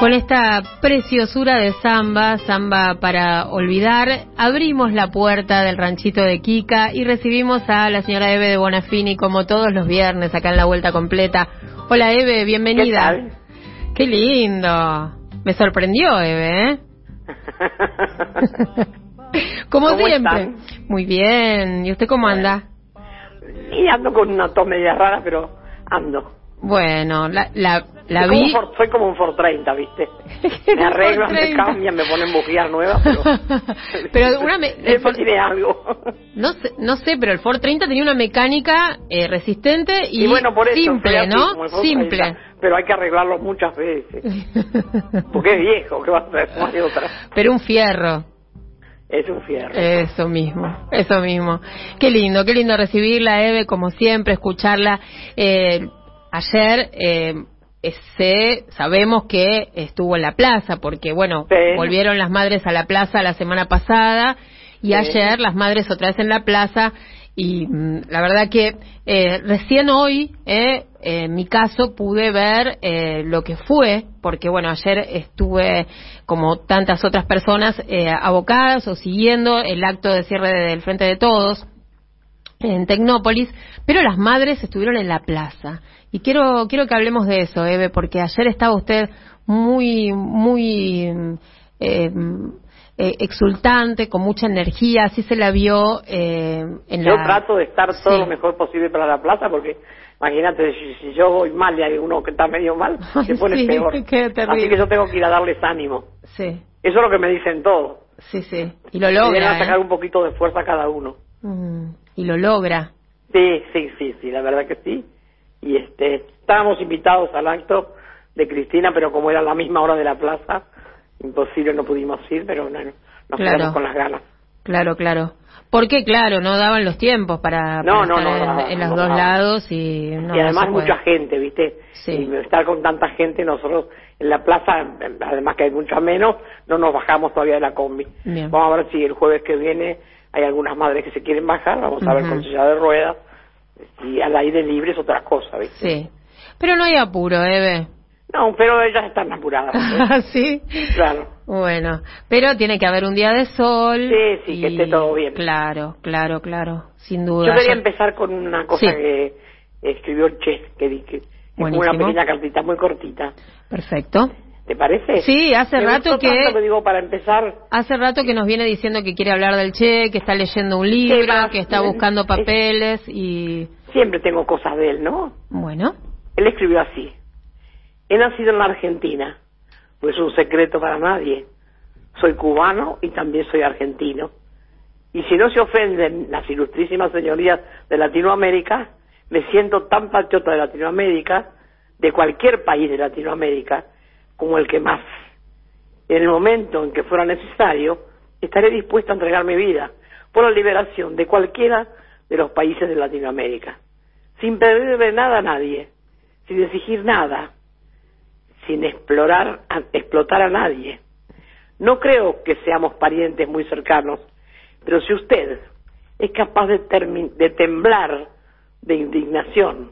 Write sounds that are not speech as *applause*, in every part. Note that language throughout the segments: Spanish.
Con esta preciosura de samba, samba para olvidar, abrimos la puerta del ranchito de Kika y recibimos a la señora Eve de Bonafini como todos los viernes acá en la vuelta completa. Hola Eve, bienvenida. ¿Qué tal? Qué lindo. Me sorprendió Eve, ¿eh? *laughs* como ¿Cómo siempre. están? Muy bien. ¿Y usted cómo anda? Y ando con una tos media rara, pero ando. Bueno, la, la, la soy, como vi. un Ford, soy como un Ford 30, ¿viste? *laughs* Me arreglan, me 30. cambian, me ponen bujías nuevas, pero... *laughs* Pero una me- el Eso Ford- tiene algo. No sé, no sé, pero el Ford 30 tenía una mecánica eh, resistente y, Y, bueno, por eso simple, así, ¿no? Simple. 30, pero hay que arreglarlo muchas veces. *laughs* Porque es viejo, ¿qué va a hacer? No hay otra. pero un fierro. Es un fierro. Eso mismo, eso mismo. Qué lindo, qué lindo recibirla, Eve, como siempre, escucharla. Eh, ayer eh, sé- sabemos que estuvo en la plaza, porque bueno, Sí. volvieron las madres a la plaza la semana pasada y Sí. ayer las madres otra vez en la plaza. Y mm, la verdad que eh, recién hoy, eh, en mi caso, pude ver eh, lo que fue, porque bueno, ayer estuve, como tantas otras personas, eh, abocadas o siguiendo el acto de cierre del Frente de Todos en Tecnópolis, pero las madres estuvieron en la plaza. Y quiero, quiero que hablemos de eso, Eve, porque ayer estaba usted muy, muy eh, eh, exultante, con mucha energía, así se la vio eh, en Yo la... trato de estar todo Sí. lo mejor posible para la plaza porque imagínate si, si yo voy mal y hay uno que está medio mal, Ay, *laughs* se pone sí, peor. Así que yo tengo que ir a darles ánimo. Sí, Eso es lo que me dicen todos. sí, sí. Y lo Que vienen logra, a sacar ¿eh? un poquito de fuerza cada uno. Mm, Y lo logra. Sí, sí, sí, sí, la verdad que sí. Y este, estábamos invitados al acto de Cristina, pero como era la misma hora de la plaza, imposible, no pudimos ir, pero no, nos Claro. quedamos con las ganas. Claro, claro. Porque, claro, no daban los tiempos para, No, para no, estar no, en, los dos lados y y además mucha gente, ¿viste? Sí. Y estar con tanta gente, nosotros en la plaza, además que hay mucha menos, no nos bajamos todavía de la combi. Bien. Vamos a ver si el jueves que viene hay algunas madres que se quieren bajar, vamos a ver con silla de ruedas. Y al aire libre es otra cosa, ¿viste? Sí. Pero no hay apuro, Eve. No, pero ellas están apuradas. ¿eh? *laughs* ¿Sí? claro. Bueno, pero tiene que haber un día de sol. Sí, sí, que y- esté todo bien. Claro, claro, claro, sin duda. Yo quería empezar con una cosa Sí. que escribió Che, que que es una pequeña cartita muy cortita. Perfecto. ¿Te parece? Sí, hace Me rato que- tanto que digo para empezar Hace rato que nos viene diciendo que quiere hablar del Che, que está leyendo un libro, que está buscando papeles y... siempre tengo cosas de él, ¿no? Bueno, Él escribió así. He nacido en la Argentina, pues es un secreto para nadie. Soy cubano y también soy argentino. Y si no se ofenden las ilustrísimas señorías de Latinoamérica, me siento tan patriota de Latinoamérica, de cualquier país de Latinoamérica, como el que más. En el momento en que fuera necesario, estaré dispuesto a entregar mi vida por la liberación de cualquiera de los países de Latinoamérica, sin pedirle nada a nadie, sin exigir nada, sin explorar, explotar a nadie. No creo que seamos parientes muy cercanos, pero si usted es capaz de, de temblar de indignación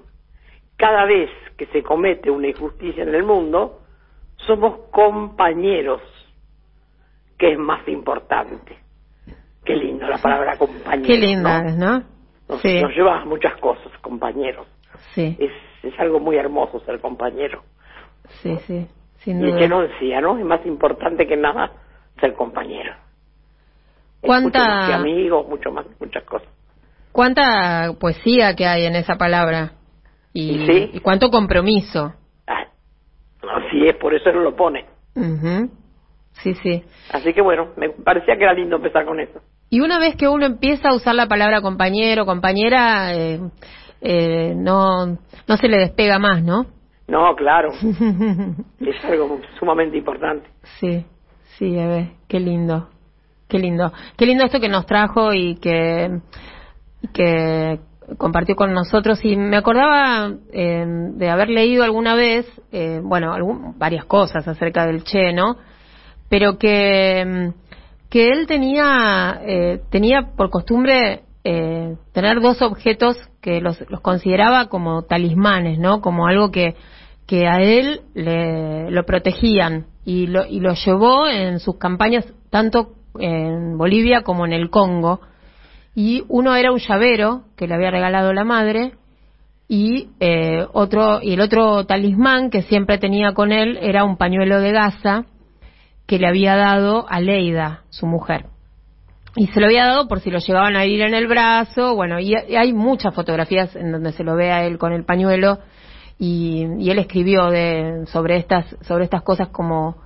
cada vez que se comete una injusticia en el mundo, somos compañeros, que es más importante. Qué lindo la palabra compañero. qué linda ¿no? es, ¿no? Nos, Sí, nos lleva a muchas cosas, compañeros. sí, Es, es algo muy hermoso ser compañero. sí, sí, sin Y duda. que no decía, ¿no? Es más importante que nada ser compañero. Es ¿Cuánta- mucho más que amigos, mucho más, muchas cosas. ¿Cuánta poesía que hay en esa palabra? ¿Y sí? y cuánto compromiso. Así es, por eso él lo pone. Ujú. Sí, sí. Así que bueno, me parecía que era lindo empezar con eso. Y una vez que uno empieza a usar la palabra compañero, compañera, eh, eh, no, no se le despega más, ¿no? No, claro, *laughs* es algo sumamente importante. sí, sí, Eve, qué lindo, qué lindo. Qué lindo esto que nos trajo y que, que compartió con nosotros. Y me acordaba eh, de haber leído alguna vez, eh, bueno, algún- varias cosas acerca del Che, ¿no? Pero que, mm, que él tenía, eh, tenía por costumbre eh, tener dos objetos que los, los consideraba como talismanes, ¿no? Como algo que, que a él le, lo protegían y lo, y lo llevó en sus campañas tanto en Bolivia como en el Congo. Y uno era un llavero que le había regalado la madre y eh, otro y el otro talismán que siempre tenía con él era un pañuelo de gasa que le había dado a Leida, su mujer. Y se lo había dado por si lo llevaban a ir en el brazo, bueno, y, hay muchas fotografías en donde se lo ve a él con el pañuelo y, y él escribió de, sobre estas sobre estas cosas como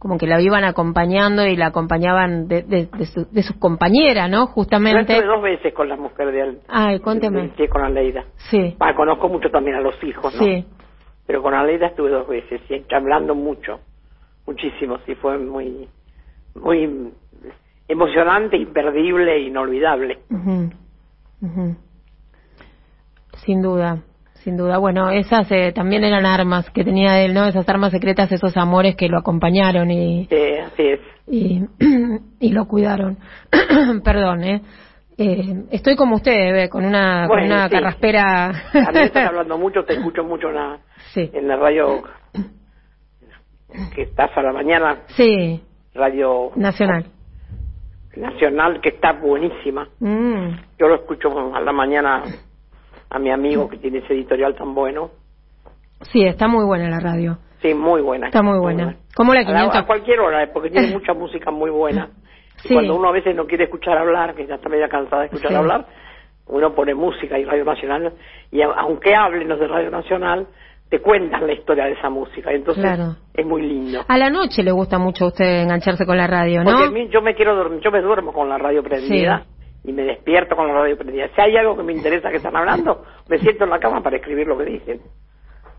como que la iban acompañando y la acompañaban de, de, de, sus compañeras, ¿no? Justamente. Yo estuve dos veces con la mujer de él. Ay, cuénteme. Sí, con Aleida. Sí. conozco mucho también a los hijos, ¿no? Sí. Pero con Aleida estuve dos veces, sí, hablando mucho, muchísimo, sí, fue muy, muy emocionante, imperdible, inolvidable. Sin duda. Sin duda, bueno, esas eh, también eran armas que tenía él, ¿no? Esas armas secretas, esos amores que lo acompañaron y... Sí, así es. Y, *clears throat* y lo cuidaron. *clears throat* Perdón, ¿eh? ¿eh? Estoy como usted, ¿ve? con una, con una carraspera... A mí estás *laughs* hablando mucho, te escucho mucho en la, en la radio que estás a la mañana. Sí. Radio... Nacional. Nacional, que está buenísima. Mm. Yo lo escucho a la mañana a mi amigo que tiene ese editorial tan bueno. Sí, está muy buena la radio. Sí, muy buena. Está muy buena. ¿Cómo la 500? A, cualquier hora, porque tiene *laughs* mucha música muy buena. Y cuando uno a veces no quiere escuchar hablar, que ya está media cansada de escuchar hablar, uno pone música y Radio Nacional, y aunque hablen los de Radio Nacional, te cuentan la historia de esa música. Entonces es muy lindo. A la noche le gusta mucho a usted engancharse con la radio, ¿no? Porque yo me quiero dormir, yo me duermo con la radio prendida y me despierto con la radio prendida. Si hay algo que me interesa que están hablando, me siento en la cama para escribir lo que dicen.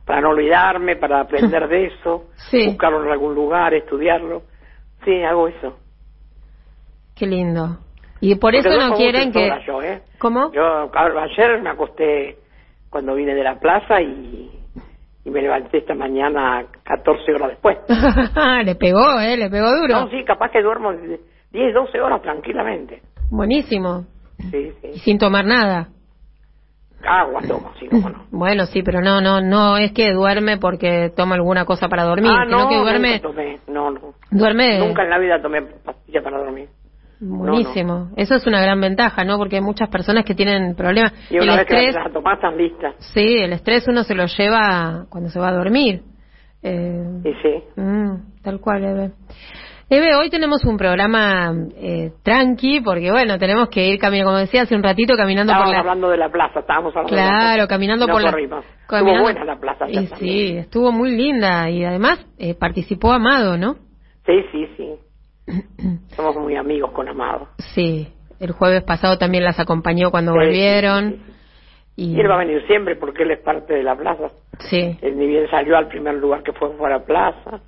Para no olvidarme, para aprender de eso, *laughs* buscarlo en algún lugar, estudiarlo. Sí, hago eso. Qué lindo. Y por eso no quieren que... Yo, ¿eh? ¿Cómo? Yo ayer me acosté cuando vine de la plaza y, y me levanté esta mañana 14 horas después. *laughs* le pegó, ¿eh? Le pegó duro. No, sí, capaz que duermo 10, 12 horas tranquilamente. Buenísimo. Sí, sí. Y sin tomar nada. Agua tomo, sí, cómo no. *laughs* Bueno, sí, pero no, no, no es que duerme porque toma alguna cosa para dormir, ah, sino que duerme. Nunca tomé, no, no. Duerme. Nunca en la vida tomé pastilla para dormir. Buenísimo. Eso es una gran ventaja, ¿no? Porque hay muchas personas que tienen problemas. Y una el vez estrés, que las tomás. Sí, el estrés uno se lo lleva cuando se va a dormir. Eh, sí, sí. Mm, tal cual, Eve. Eve, hoy tenemos un programa eh, tranqui, porque bueno, tenemos que ir caminando, como decía hace un ratito, caminando por la... hablando de la plaza, estábamos hablando claro, de la plaza. caminando por la... Estuvo buena la plaza. Y sí, estuvo muy linda y además eh, participó Amado, ¿no? Sí, sí, sí. *clears throat* Somos muy amigos con Amado. Sí, el jueves pasado también las acompañó cuando volvieron. y... él va a venir siempre porque él es parte de la plaza. Sí. Él ni bien salió al primer lugar que fue fuera plaza.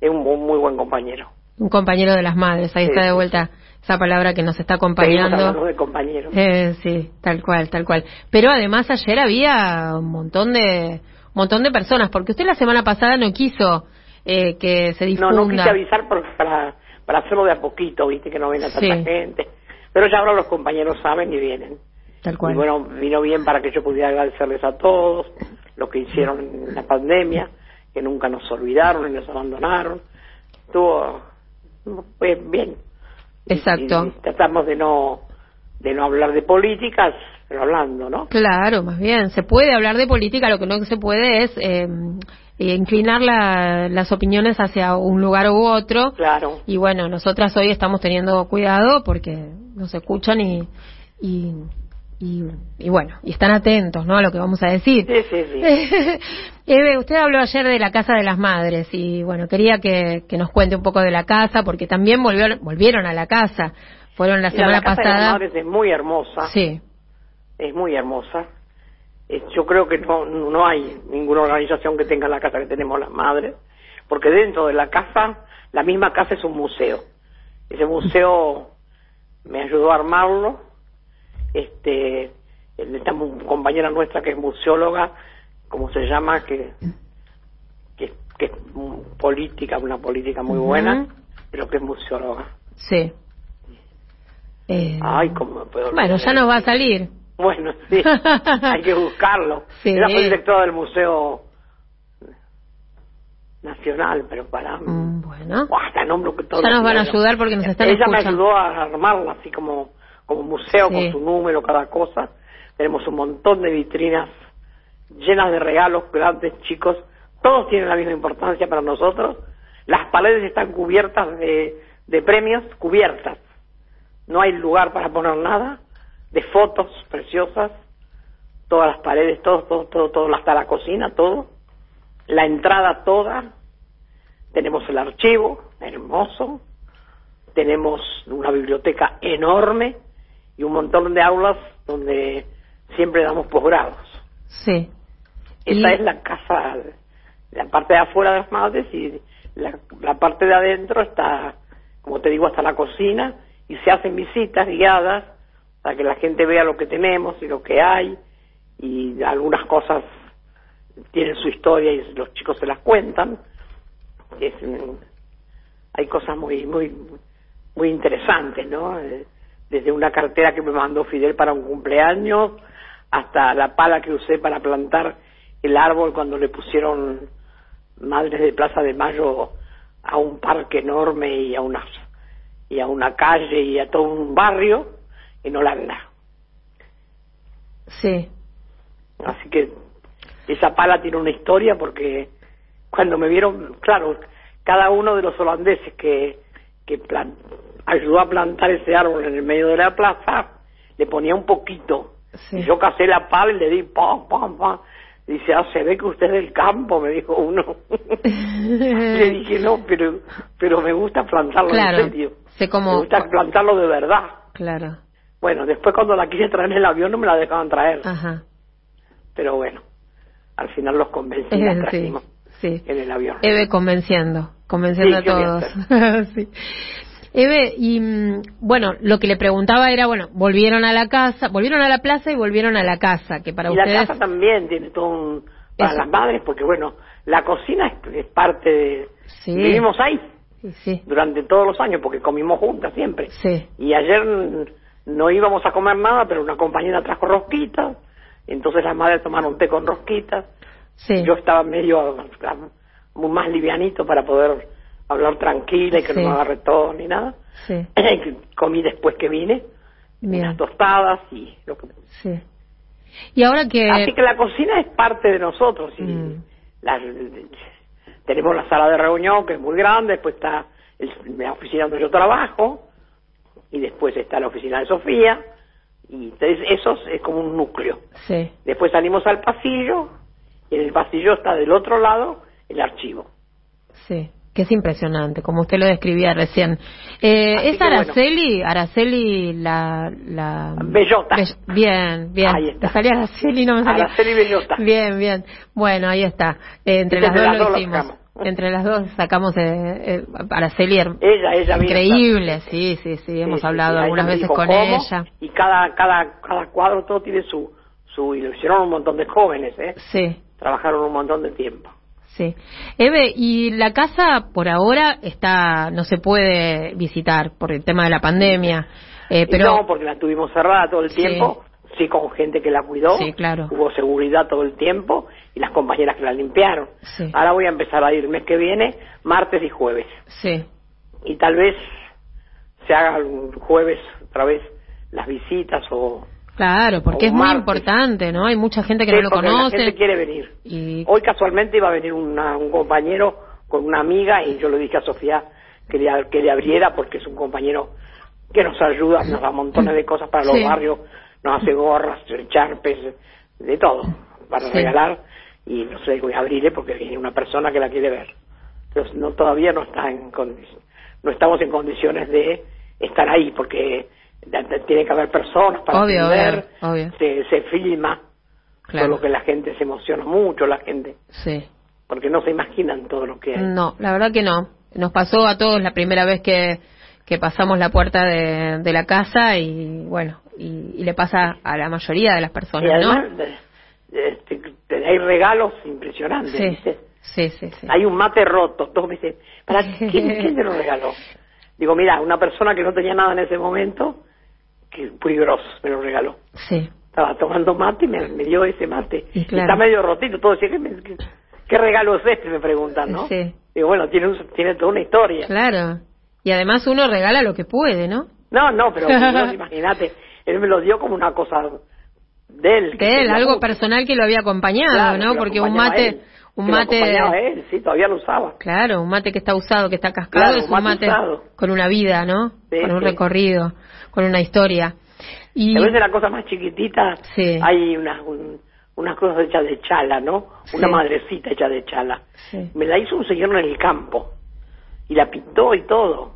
Es un muy buen compañero. Un compañero de las madres, ahí está de vuelta esa palabra que nos está acompañando. de compañeros. Eh, sí, tal cual, tal cual. Pero además ayer había un montón de un montón de personas, porque usted la semana pasada no quiso eh, que se difunda. No, no quise avisar para, para hacerlo de a poquito, viste, que no venga tanta gente. Pero ya ahora los compañeros saben y vienen. Tal cual. Y bueno, vino bien para que yo pudiera agradecerles a todos lo que hicieron en la pandemia, que nunca nos olvidaron y nos abandonaron. Estuvo pues bien. Exacto. tratamos de no de no hablar de políticas, pero hablando, ¿no? Claro, más bien. Se puede hablar de política, lo que no se puede es eh, inclinar las opiniones hacia un lugar u otro. Claro. Y bueno, nosotras hoy estamos teniendo cuidado porque nos escuchan y, y y, y, bueno, y están atentos, ¿no? A lo que vamos a decir. Sí, sí, sí. *laughs* Eve, usted habló ayer de la Casa de las Madres y bueno, quería que, que nos cuente un poco de la casa porque también volvió, volvieron a la casa. Fueron la semana la casa pasada. De las Madres es muy hermosa. Sí. Es muy hermosa. Yo creo que no, no hay ninguna organización que tenga la casa que tenemos las madres, porque dentro de la casa, la misma casa es un museo. Ese museo me ayudó a armarlo este esta compañera nuestra que es museóloga como se llama que que, es política una política muy buena pero que es museóloga. Sí. Eh, ay cómo puedo bueno ya nos va a salir. Bueno sí *laughs* hay que buscarlo. Sí. era directora del museo nacional, pero para... Mm, bueno. Nombro que todo Ya nos van a ayudar porque nos están Ella me escuchando. ayudó a armarla así como, como museo Sí. con su número, cada cosa. Tenemos un montón de vitrinas llenas de regalos, grandes, chicos. Todos tienen la misma importancia para nosotros. Las paredes están cubiertas de, de premios, cubiertas. No hay lugar para poner nada. De fotos preciosas. Todas las paredes, todo, todo, todo, todo, hasta la cocina, todo. La entrada toda. Tenemos el archivo, hermoso. Tenemos una biblioteca enorme y un montón de aulas donde siempre damos posgrados. Sí. Esa Y- es la casa, la parte de afuera de las madres y la, la parte de adentro está, como te digo, hasta la cocina y se hacen visitas guiadas para que la gente vea lo que tenemos y lo que hay y algunas cosas tienen su historia y los chicos se las cuentan. Es, hay cosas muy muy muy interesantes, ¿no? Desde una cartera que me mandó Fidel para un cumpleaños hasta la pala que usé para plantar el árbol cuando le pusieron Madres de Plaza de Mayo a un parque enorme y a una y a una calle y a todo un barrio en Holanda. Sí. Así que esa pala tiene una historia porque cuando me vieron, claro, cada uno de los holandeses que, que plan- ayudó a plantar ese árbol en el medio de la plaza, le ponía un poquito. Sí. Y yo casé la pala y le di pam, pam, pam. Dice, ah, se ve que usted es del campo, me dijo uno. *laughs* le dije, no, pero, pero me gusta plantarlo Claro, en serio. sé cómo- Me gusta plantarlo de verdad. Claro. Bueno, después cuando la quise traer en el avión no me la dejaban traer. Ajá. Pero bueno, al final los convencí *laughs* y la sí. trajimos Sí. en el avión. Eve convenciendo, convenciendo Sí, ¿qué a voy a todos. *laughs* Sí. Eve, y mm, bueno, lo que le preguntaba era, bueno, volvieron a la casa, volvieron a la plaza y volvieron a la casa, que para y ustedes... la casa también tiene todo un... Para Eso. las madres, porque bueno, la cocina es, es parte de... Sí. Vivimos ahí Sí, durante todos los años, porque comimos juntas siempre. sí, Y ayer no íbamos a comer nada, pero una compañera trajo rosquitas, entonces las madres tomaron té con rosquitas. sí. Yo estaba medio más livianito para poder hablar tranquila y que Sí. no me agarre todo ni nada. Sí, *clears throat* Comí después que vine, bien, unas tostadas y lo que... sí. Y ahora que... Así que la cocina es parte de nosotros. Y Mm. la- tenemos la sala de reunión que es muy grande, después está el- la oficina donde yo trabajo y después está la oficina de Sofía y entonces eso es como un núcleo. Sí, Después salimos al pasillo y en el pasillo está del otro lado el archivo. sí. Que es impresionante, como usted lo describía recién. Eh, ¿Es bueno. Araceli? Araceli la... la... Bellota. Bell- Bien, bien. Ahí está. Salía Araceli, no me salía. Araceli Bellota. Bien, bien. Bueno, ahí está. Eh, entre las Entre dos las lo dos lo hicimos. sacamos. Entre las dos sacamos eh, eh, Araceli. Ella, ella. Increíble, sí, sí, sí. Hemos sí, hablado sí, algunas veces dijo con cómo, ella. Y cada, cada, cada cuadro todo tiene su, su, y lo hicieron un montón de jóvenes, ¿eh? Sí, Trabajaron un montón de tiempo. Sí. Eve, y la casa por ahora está, no se puede visitar por el tema de la pandemia. Eh, pero No, porque la tuvimos cerrada todo el Sí. tiempo, sí con gente que la cuidó, Sí, claro. hubo seguridad todo el tiempo y las compañeras que la limpiaron. Sí. Ahora voy a empezar a ir el mes que viene, martes y jueves. sí, Y tal vez se haga el jueves otra vez las visitas o... claro, porque es muy martes. importante, ¿no? Hay mucha gente que Sí, no lo porque La conoce. gente quiere venir. Y Hoy casualmente iba a venir una- un compañero con una amiga y yo le dije a Sofía que le, que le abriera porque es un compañero que nos ayuda, nos da montones de cosas para los Sí. barrios, nos hace gorras, charpes, de todo para Sí. regalar y no sé, voy a abrirle porque viene una persona que la quiere ver. Entonces no, todavía no está en no estamos en condiciones de estar ahí porque tiene que haber personas para Obvio, atender, obvio, obvio. Se, se filma, Claro. solo que la gente se emociona mucho, la gente sí. porque no se imaginan todo lo que hay. No, la verdad que no. Nos pasó a todos la primera vez que, que pasamos la puerta de, de la casa y bueno, y, y le pasa a la mayoría de las y personas, además ¿no? este, te- hay regalos impresionantes. Sí, ¿viste? sí, sí, sí. Hay un mate roto. Todos me dicen, ¿para quién, *laughs* quién te lo regaló? Digo, mira, una persona que no tenía nada en ese momento, que muy grosso, me lo regaló. Sí, Estaba tomando mate y me, me dio ese mate. Y Y claro. está medio rotito, todo me- que- ¿qué regalo es este? Me preguntan, ¿no? Sí. Digo, bueno, tiene, un- tiene toda una historia. Claro. Y además uno regala lo que puede, ¿no? No, no, pero *laughs* imagínate, él me lo dio como una cosa de él. De él, algo mucho. personal que lo había acompañado, Claro, ¿no? Porque un mate, él, un mate, él, sí, todavía lo usaba. claro, un mate que está usado, que está cascado, Claro, es un un mate con una vida, ¿no? Sí, con un sí. recorrido, con una historia. Y A veces la cosa más chiquitita, Sí. hay unas un- unas cosas hechas de chala, ¿no? Una madrecita hecha de chala. Sí. Me la hizo un señor en el campo y la pintó y todo.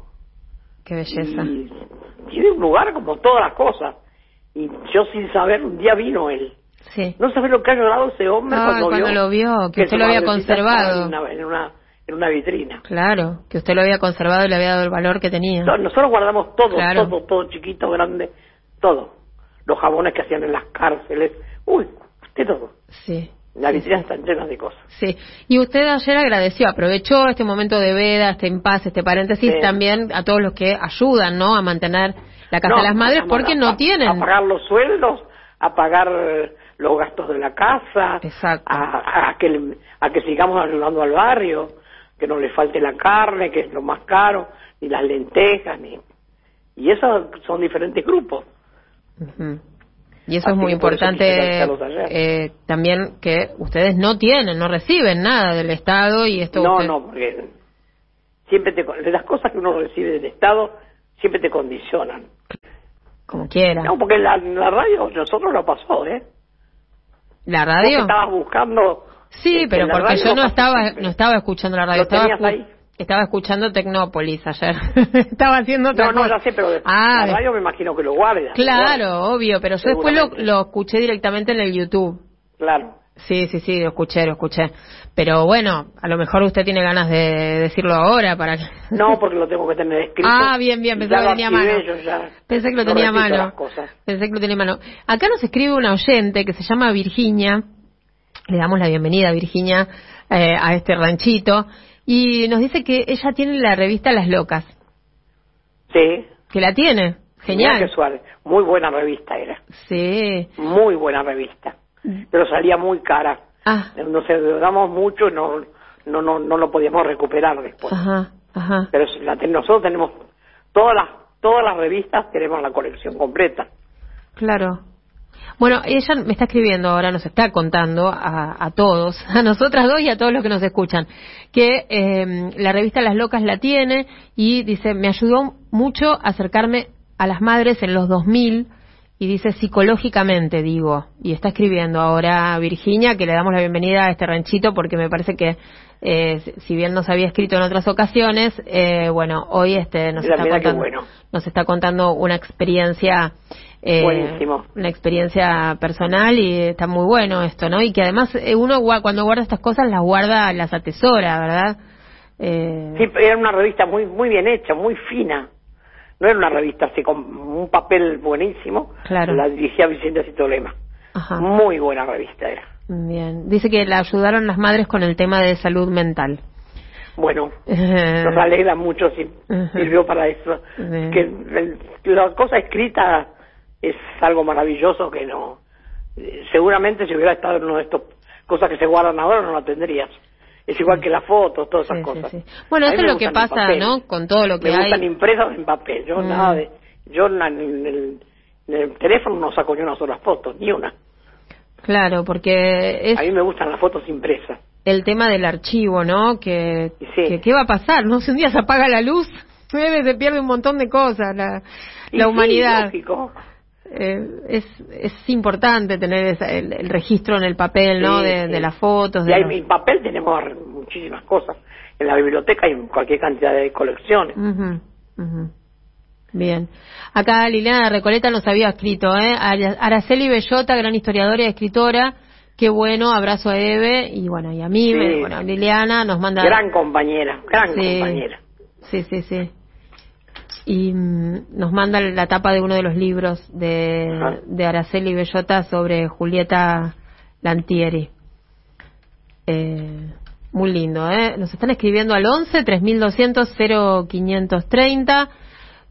qué belleza. Y tiene un lugar como todas las cosas. Y yo sin saber, un día vino él. Sí. No sabés lo que ha llorado ese hombre Ah, cuando, cuando vio lo vio, que usted su lo había conservado. En una, en, una, en una vitrina. Claro, que usted lo había conservado y le había dado el valor que tenía. No, Nosotros guardamos todo, Claro. todo, todo, chiquito, grande, todo. Los jabones que hacían en las cárceles. Uy, usted todo. Sí. Las sí, vitrinas sí. están llenas de cosas. Sí, y usted ayer agradeció, aprovechó este momento de veda, este impasse, este paréntesis Sí. también a todos los que ayudan, ¿no? A mantener la Casa No, de las Madres porque a- no tienen. A pagar los sueldos, a pagar los gastos de la casa, Exacto. A, a que, a que sigamos ayudando al barrio, que no le falte la carne, que es lo más caro, ni las lentejas, ni... Y esos son diferentes grupos. Y eso Así es muy importante eh, también que ustedes no tienen, no reciben nada del Estado y esto. No, usted- no, porque siempre te... De las cosas que uno recibe del Estado, siempre te condicionan. Como quiera. No, porque la, la radio nosotros lo pasó, ¿eh? ¿La Vos radio? estabas buscando... Sí, eh, pero porque yo no estaba, siempre. no estaba escuchando la radio, ¿Lo estaba, ahí? estaba escuchando Tecnópolis ayer. *laughs* estaba haciendo otra No, no, cosa. ya sé, pero de- Ah, la radio me imagino que lo guarda. Claro, obvio, pero yo después lo, lo escuché directamente en el YouTube. Claro. Sí, sí, sí, lo escuché, lo escuché. Pero bueno, a lo mejor usted tiene ganas de decirlo ahora para que... *laughs* No, porque lo tengo que tener escrito. Ah, bien, bien, pensé que lo tenía a mano. Pensé que lo no tenía a mano. Pensé que lo tenía a mano. Acá nos escribe una oyente que se llama Virginia. Le damos la bienvenida, Virginia, eh, a este ranchito. Y nos dice que ella tiene la revista Las Locas. Sí. Que la tiene. Genial. qué suave. Muy buena revista era. Sí. Muy buena revista. Pero salía muy cara. Ah, Nos endeudamos mucho y no, no, no, no lo podíamos recuperar después. ajá, ajá. Pero la ten- nosotros tenemos todas las, todas las revistas, tenemos la colección completa. Claro. Bueno, ella me está escribiendo ahora, nos está contando a, a todos, *laughs* a nosotras dos y a todos los que nos escuchan, que eh, la revista Las Locas la tiene y dice, me ayudó mucho a acercarme a las madres en los 2000 y dice psicológicamente, digo, y está escribiendo ahora Virginia que le damos la bienvenida a este ranchito porque me parece que eh, si- bien nos había escrito en otras ocasiones, eh, bueno, hoy este nos está contando, bueno. nos está contando una experiencia eh, una experiencia personal y está muy bueno esto, ¿no? Y que además eh, uno cuando guarda estas cosas las guarda, las atesora, ¿verdad? Eh, Sí, era una revista muy, muy bien hecha, muy fina. No era una revista así con un papel buenísimo. Claro. La dirigía Vicente Citolema. Ajá. Muy buena revista era. Bien. Dice que la ayudaron las madres con el tema de salud mental. Bueno, Eh, *laughs* nos alegra mucho si sirvió para eso. Bien. Que el- la cosa escrita es algo maravilloso que no. eh, Seguramente si hubiera estado en una de estas cosas que se guardan ahora no la tendrías. Es igual que las fotos, todas esas sí, cosas. sí. Bueno, eso es me lo que pasa. ¿no? Con todo lo que Me hay. gustan impresas en papel. Yo Mm. nada de. Yo en, el, en el teléfono no saco ni una sola foto, ni una. Claro, porque es A mí me gustan las fotos impresas. el tema del archivo, ¿no? Que, qué va a pasar, ¿no? Si un día se apaga la luz, *laughs* se pierde un montón de cosas, la, Y la humanidad. lógico. Eh, es, es importante tener esa- el, el registro en el papel, ¿no? Sí, de, sí. de las fotos. Y De los- en papel tenemos muchísimas cosas. En la biblioteca hay cualquier cantidad de colecciones. Ujú. Bien. Acá Liliana de Recoleta nos había escrito, ¿eh? Ara- Araceli Bellota, gran historiadora y escritora. Qué bueno, abrazo a Eve y bueno, y a mí, Sí. bueno, a Liliana nos manda. Gran compañera, gran compañera. Sí, sí, sí. Y mm, nos manda la tapa de uno de los libros de, Ajá. de Araceli Bellota sobre Julieta Lantieri. Eh, muy lindo, ¿eh? Nos están escribiendo al 11 3200 0530.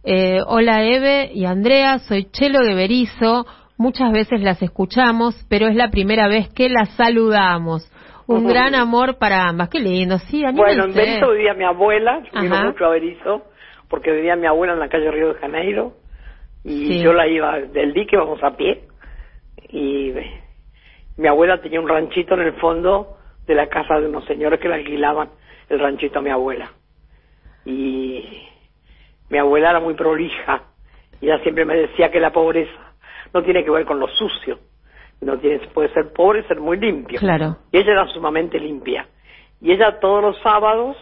Eh, hola Eve y Andrea, soy Chelo de Berizo. Muchas veces las escuchamos, pero es la primera vez que las saludamos. Un gran amor para ambas. Qué lindo, sí, Bueno, en anímense. Berizo vivía mi abuela, yo mucho a Berizo, porque vivía mi abuela en la calle Río de Janeiro, y Sí. yo la iba del dique, vamos a pie, y mi abuela tenía un ranchito en el fondo de la casa de unos señores que le alquilaban el ranchito a mi abuela. Y mi abuela era muy prolija, y ella siempre me decía que la pobreza no tiene que ver con lo sucio, no tiene, puede ser pobre y ser muy limpio. Claro. Y ella era sumamente limpia. Y ella todos los sábados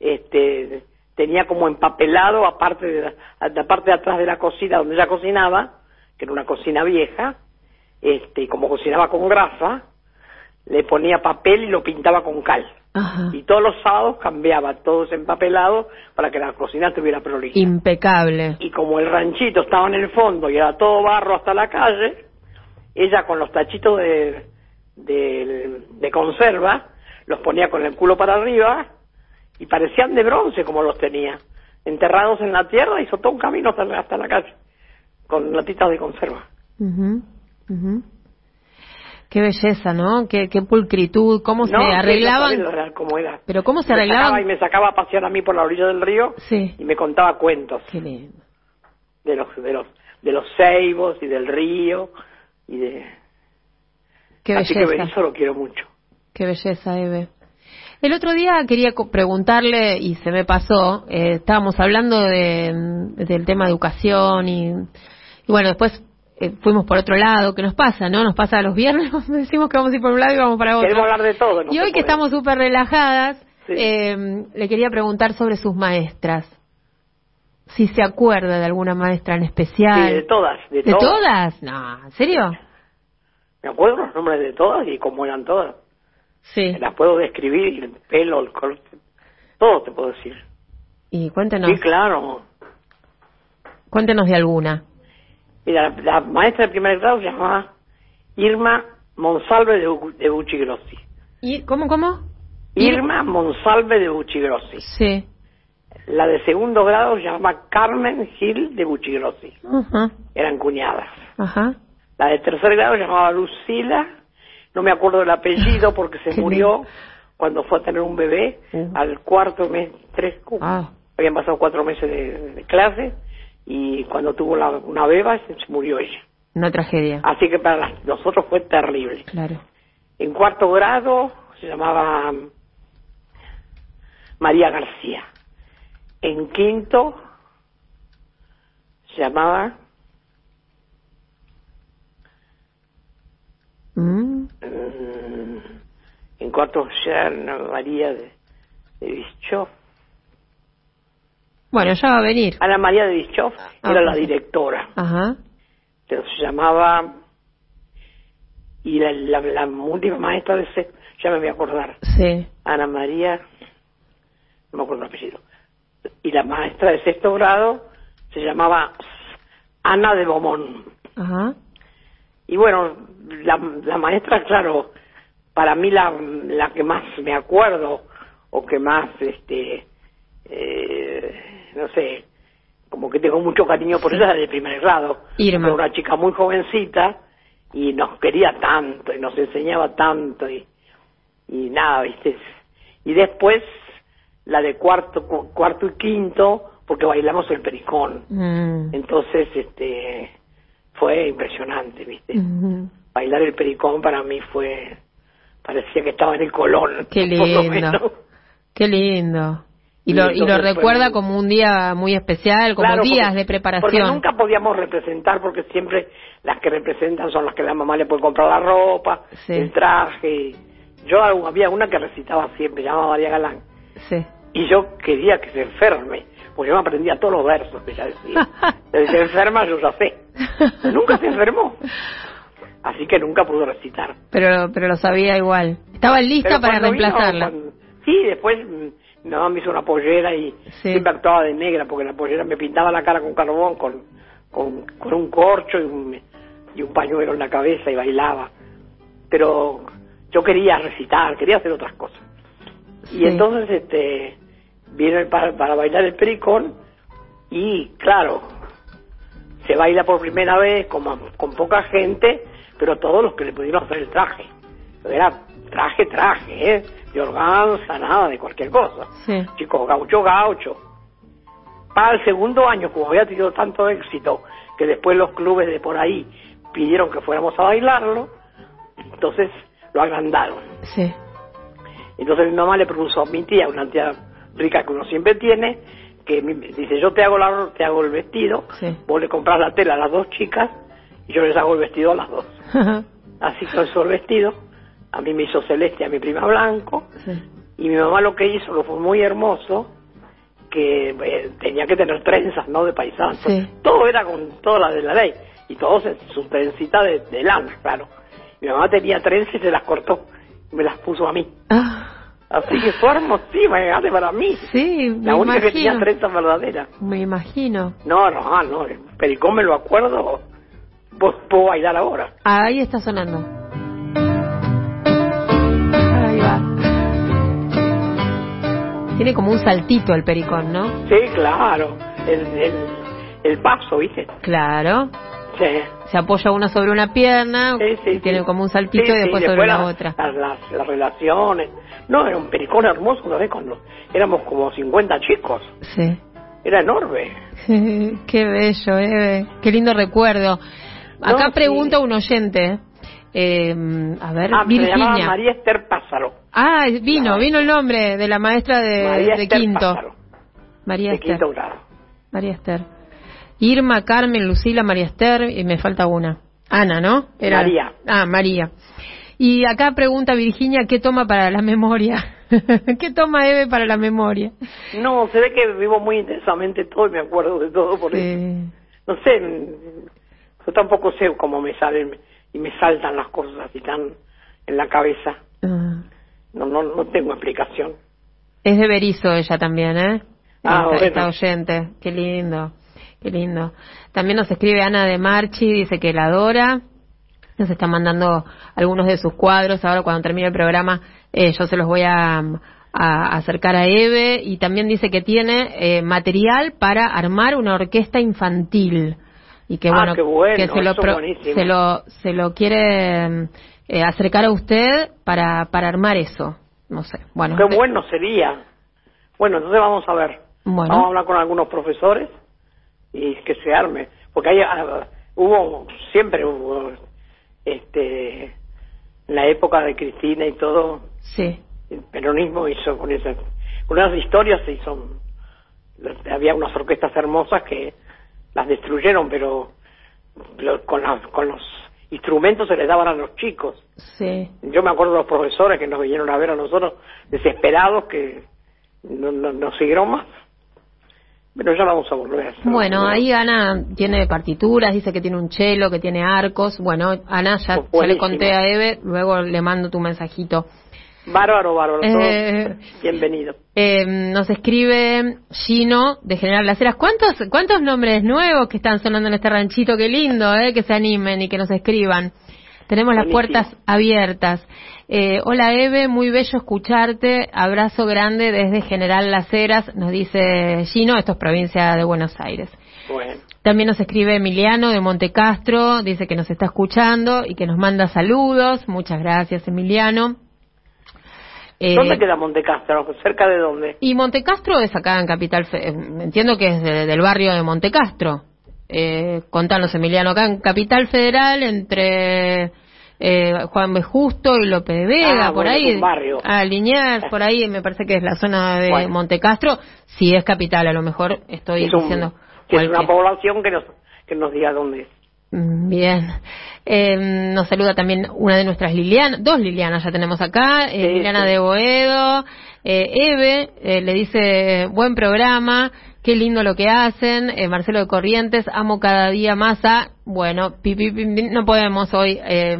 este, tenía como empapelado, aparte de la, la parte de atrás de la cocina donde ella cocinaba, que era una cocina vieja, este, y como cocinaba con grasa, le ponía papel y lo pintaba con cal. Ajá. Y todos los sábados cambiaba todo ese empapelado para que la cocina estuviera prolija. Impecable. Y como el ranchito estaba en el fondo y era todo barro hasta la calle, ella con los tachitos de, de, de conserva los ponía con el culo para arriba y parecían de bronce como los tenía. Enterrados en la tierra, hizo todo un camino hasta, la- hasta la calle con latitas de conserva. Ujú. Qué belleza, ¿no? Qué, qué pulcritud, cómo se No, sí, arreglaban. sabés cómo era. Pero cómo se arreglaban. y me sacaba a pasear a mí por la orilla del río Sí. y me contaba cuentos Qué lindo. de los de los de los ceibos y del río y de Qué así que. Berizo lo quiero mucho. Qué belleza, Eve. El otro día quería preguntarle, y se me pasó, eh, estábamos hablando de, del tema de educación y, y bueno, después eh, fuimos por otro lado, ¿qué nos pasa, no? Nos pasa los viernes, *laughs* decimos que vamos a ir por un lado y vamos para otro. Queremos hablar de todo. no y hoy que puede. estamos súper relajadas, Sí. eh, le quería preguntar sobre sus maestras. Si se acuerda de alguna maestra en especial. Sí, de todas, de, ¿De todas. todas? No, ¿en serio? Me acuerdo los nombres de todas y cómo eran todas. Sí. Las puedo describir, el pelo, el corte, todo te puedo decir. Y cuéntenos, Sí, claro. cuéntenos de alguna. Mira, la, la maestra de primer grado se llamaba Irma Monsalve de, de Buchigrossi. ¿Y cómo, cómo? Irma Monsalve de Buchigrossi. Sí. La de segundo grado se llama Carmen Gil de Buchigrossi. Ajá. Eran cuñadas. Ajá. La de tercer grado se llamaba Lucila, no me acuerdo del apellido porque se *laughs* murió cuando fue a tener un bebé Uh. al cuarto mes, tres, Ah. habían pasado cuatro meses de, de clase y cuando tuvo la- una beba se, se murió ella. Una tragedia. Así que para las- nosotros fue terrible. Claro. En cuarto grado se llamaba mm, María García. En quinto se llamaba Mm. Mm, en cuarto ya Ana María de, de Bischoff. Bueno, ya va a venir. Ana María de Bischoff Ah, era la directora, Ajá. pero se llamaba y la, la, la última maestra de ese, ya me voy a acordar, Sí. Ana María, no me acuerdo el apellido, y la maestra de sexto grado se llamaba Ana de Beaumont. Ajá. Y bueno, la, la maestra, claro, para mí la, la que más me acuerdo o que más, este, eh, no sé, como que tengo mucho cariño por ella de primer grado. Irma. Era una chica muy jovencita y nos quería tanto y nos enseñaba tanto y, y nada, viste. Y después la de cuarto, cu- cuarto y quinto, porque bailamos el pericón. Mm. Entonces, este, fue impresionante, ¿viste? Bailar el pericón para mí fue, parecía que estaba en el Colón. Qué *laughs* lindo. Qué lindo. Y Y lo, y lo entonces fue recuerda como un día muy especial, como Claro, días porque- de Porque preparación. nunca podíamos representar, porque siempre las que representan son las que la mamá le puede comprar la ropa, Sí. el traje. Yo había una que recitaba siempre, llamaba María Galán. Sí. Y yo quería que se enferme, porque yo me aprendía todos los versos *laughs* que ella decía. El enferma, yo ya sé. Nunca se enfermó. Así que nunca pudo recitar. Pero, pero lo sabía igual. Estaba lista para vino, reemplazarla. cuando- sí, después mm, mi mamá me hizo una pollera y Sí. siempre actuaba de negra porque la pollera me pintaba la cara con carbón, con, con, con un corcho y un, y un pañuelo en la cabeza y bailaba. Pero yo quería recitar, quería hacer otras cosas. Y entonces este viene para, para bailar el pericón y claro, se baila por primera vez como con poca gente, pero todos los que le pudieron hacer el traje. Era traje, traje, ¿eh? De organza, nada, de cualquier cosa. Sí. Chicos, gaucho, gaucho. Para el segundo año, como había tenido tanto éxito, que después los clubes de por ahí pidieron que fuéramos a bailarlo, entonces lo agrandaron. Sí. Entonces mi mamá le propuso a mi tía, una tía rica que uno siempre tiene, que dice, yo te hago, la, te hago el vestido, Sí. vos le compras la tela a las dos chicas y yo les hago el vestido a las dos. *laughs* Así que hizo el vestido, a mí me hizo celeste, a mi prima blanco, sí. y mi mamá lo que hizo, lo fue muy hermoso, que eh, tenía que tener trenzas, ¿no? De paisano. Sí. Todo era con toda la de la ley, y todo se, su trencita de, de lana, claro. Mi mamá tenía trenzas y se las cortó, y me las puso a mí. Ah, Así que fue hermosísima, grande para mí. sí, La me única que tenía imagino. trenzas verdaderas. Me imagino. No, no, ah, no, el pericón me lo acuerdo, vos puedo bailar ahora. Ahí está sonando. Ahí va. Tiene como un saltito el pericón, ¿no? Sí, claro, el, el, el paso, ¿viste? Claro. Sí. Se apoya uno sobre una pierna Sí, sí, y tiene como un saltito y después sobre la otra. Las, las, las relaciones. No, era un pericón hermoso, ¿sabes? Cuando éramos como 50 chicos. Sí. Era enorme. Qué bello, Eve. Qué lindo recuerdo. Acá No, pregunta un oyente. eh, a ver, Ah, se Virginia. María Esther Pázaro. Ah, vino, No. vino el nombre de la maestra de, María de Esther quinto. Pázaro, María de Esther. quinto grado. María Esther. Irma, Carmen, Lucila, María Esther y me falta una. Ana, ¿no? María. Ah, María. Y acá pregunta Virginia, ¿qué toma para la memoria? *laughs* ¿Qué toma Eve para la memoria? No, se ve que vivo muy intensamente todo y me acuerdo de todo por eso. No sé, yo tampoco sé cómo me salen y me saltan las cosas así tan en la cabeza. Ah. No, no, no tengo explicación. Es de Berizo ella también, ¿eh? Ah, esta, bueno. oyente. Qué lindo, qué lindo. También nos escribe Ana de Marchi, dice que la adora. Nos está mandando algunos de sus cuadros. Ahora cuando termine el programa eh, yo se los voy a, a acercar a Eve. Y también dice que tiene eh, material para armar una orquesta infantil. Y que Ah, bueno, qué bueno, que se lo, pro- se lo, se lo quiere eh, acercar a usted para, para armar eso. No sé. Bueno, Qué bueno sería. Bueno, entonces vamos a ver. Bueno. Vamos a hablar con algunos profesores y que se arme. Porque hay, ah, hubo, siempre hubo, este, en la época de Cristina y todo, Sí. el peronismo hizo con esas, con esas historias se hizo, había unas orquestas hermosas que las destruyeron, pero lo- con, las- con los instrumentos se les daban a los chicos. Sí. Yo me acuerdo de los profesores que nos vinieron a ver a nosotros desesperados que no, no, no siguieron más. Pero ya vamos a volver. Bueno, ahí Ana tiene partituras, dice que tiene un chelo, que tiene arcos. Bueno, Ana, ya, Oh, ya le conté a Eve, luego le mando tu mensajito. Bárbaro, bárbaro. Eh, Bienvenido. Eh, nos escribe Gino de General Las Heras. ¿Cuántos, ¿Cuántos nombres nuevos que están sonando en este ranchito? Qué lindo, eh, que se animen y que nos escriban. Tenemos las puertas abiertas. Eh, hola Eve, muy bello escucharte. Abrazo grande desde General Las Heras, nos dice Gino, esto es provincia de Buenos Aires. Bueno. También nos escribe Emiliano de Montecastro, dice que nos está escuchando y que nos manda saludos. Muchas gracias, Emiliano. Eh, ¿Dónde queda Montecastro? ¿Cerca de dónde? y Montecastro es acá en Capital, Fe- entiendo que es de- del barrio de Montecastro. Eh, contanos, Emiliano, acá en Capital Federal, entre eh, Juan B. Justo y Lope de Vega, Ah, por bueno, ahí. un barrio. Ah, por ahí, me parece que es la zona de Bueno. Montecastro. Si es capital, a lo mejor estoy es un- diciendo. que es una población que nos, que nos diga dónde es. Mm, Bien. Eh, nos saluda también una de nuestras Lilianas, dos Lilianas ya tenemos acá, eh, Sí, Liliana sí. de Boedo, eh, Eve, eh, le dice, buen programa, qué lindo lo que hacen, eh, Marcelo de Corrientes, amo cada día más a, bueno, pi, pi, pi, no podemos hoy. Eh,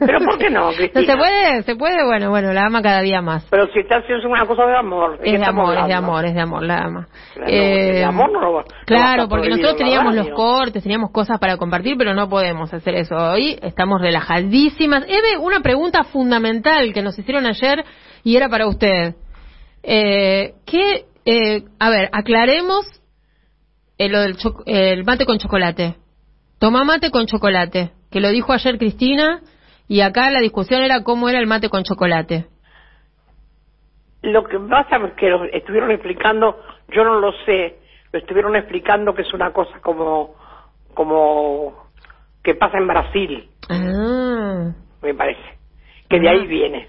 Pero ¿por qué no, *laughs* Cristina? se puede, se puede, bueno, bueno, la ama cada día más. Pero si está haciendo una cosa de amor. ¿de qué Es de amor, es de amor, es de amor, la ama. Claro, amor no lo no estar porque nosotros teníamos los cortes, teníamos cosas para compartir, pero no podemos hacer eso hoy. Estamos relajadísimas. Eve, una pregunta fundamental que nos hicieron ayer y era para usted. Eh, ¿Qué, eh, a ver, aclaremos eh, lo del el mate con chocolate. Toma mate con chocolate, que lo dijo ayer Cristina Y acá la discusión era cómo era el mate con chocolate. Lo que pasa es que lo estuvieron explicando, yo no lo sé, lo estuvieron explicando que es una cosa como, como que pasa en Brasil, Ah, me parece, que de ahí viene,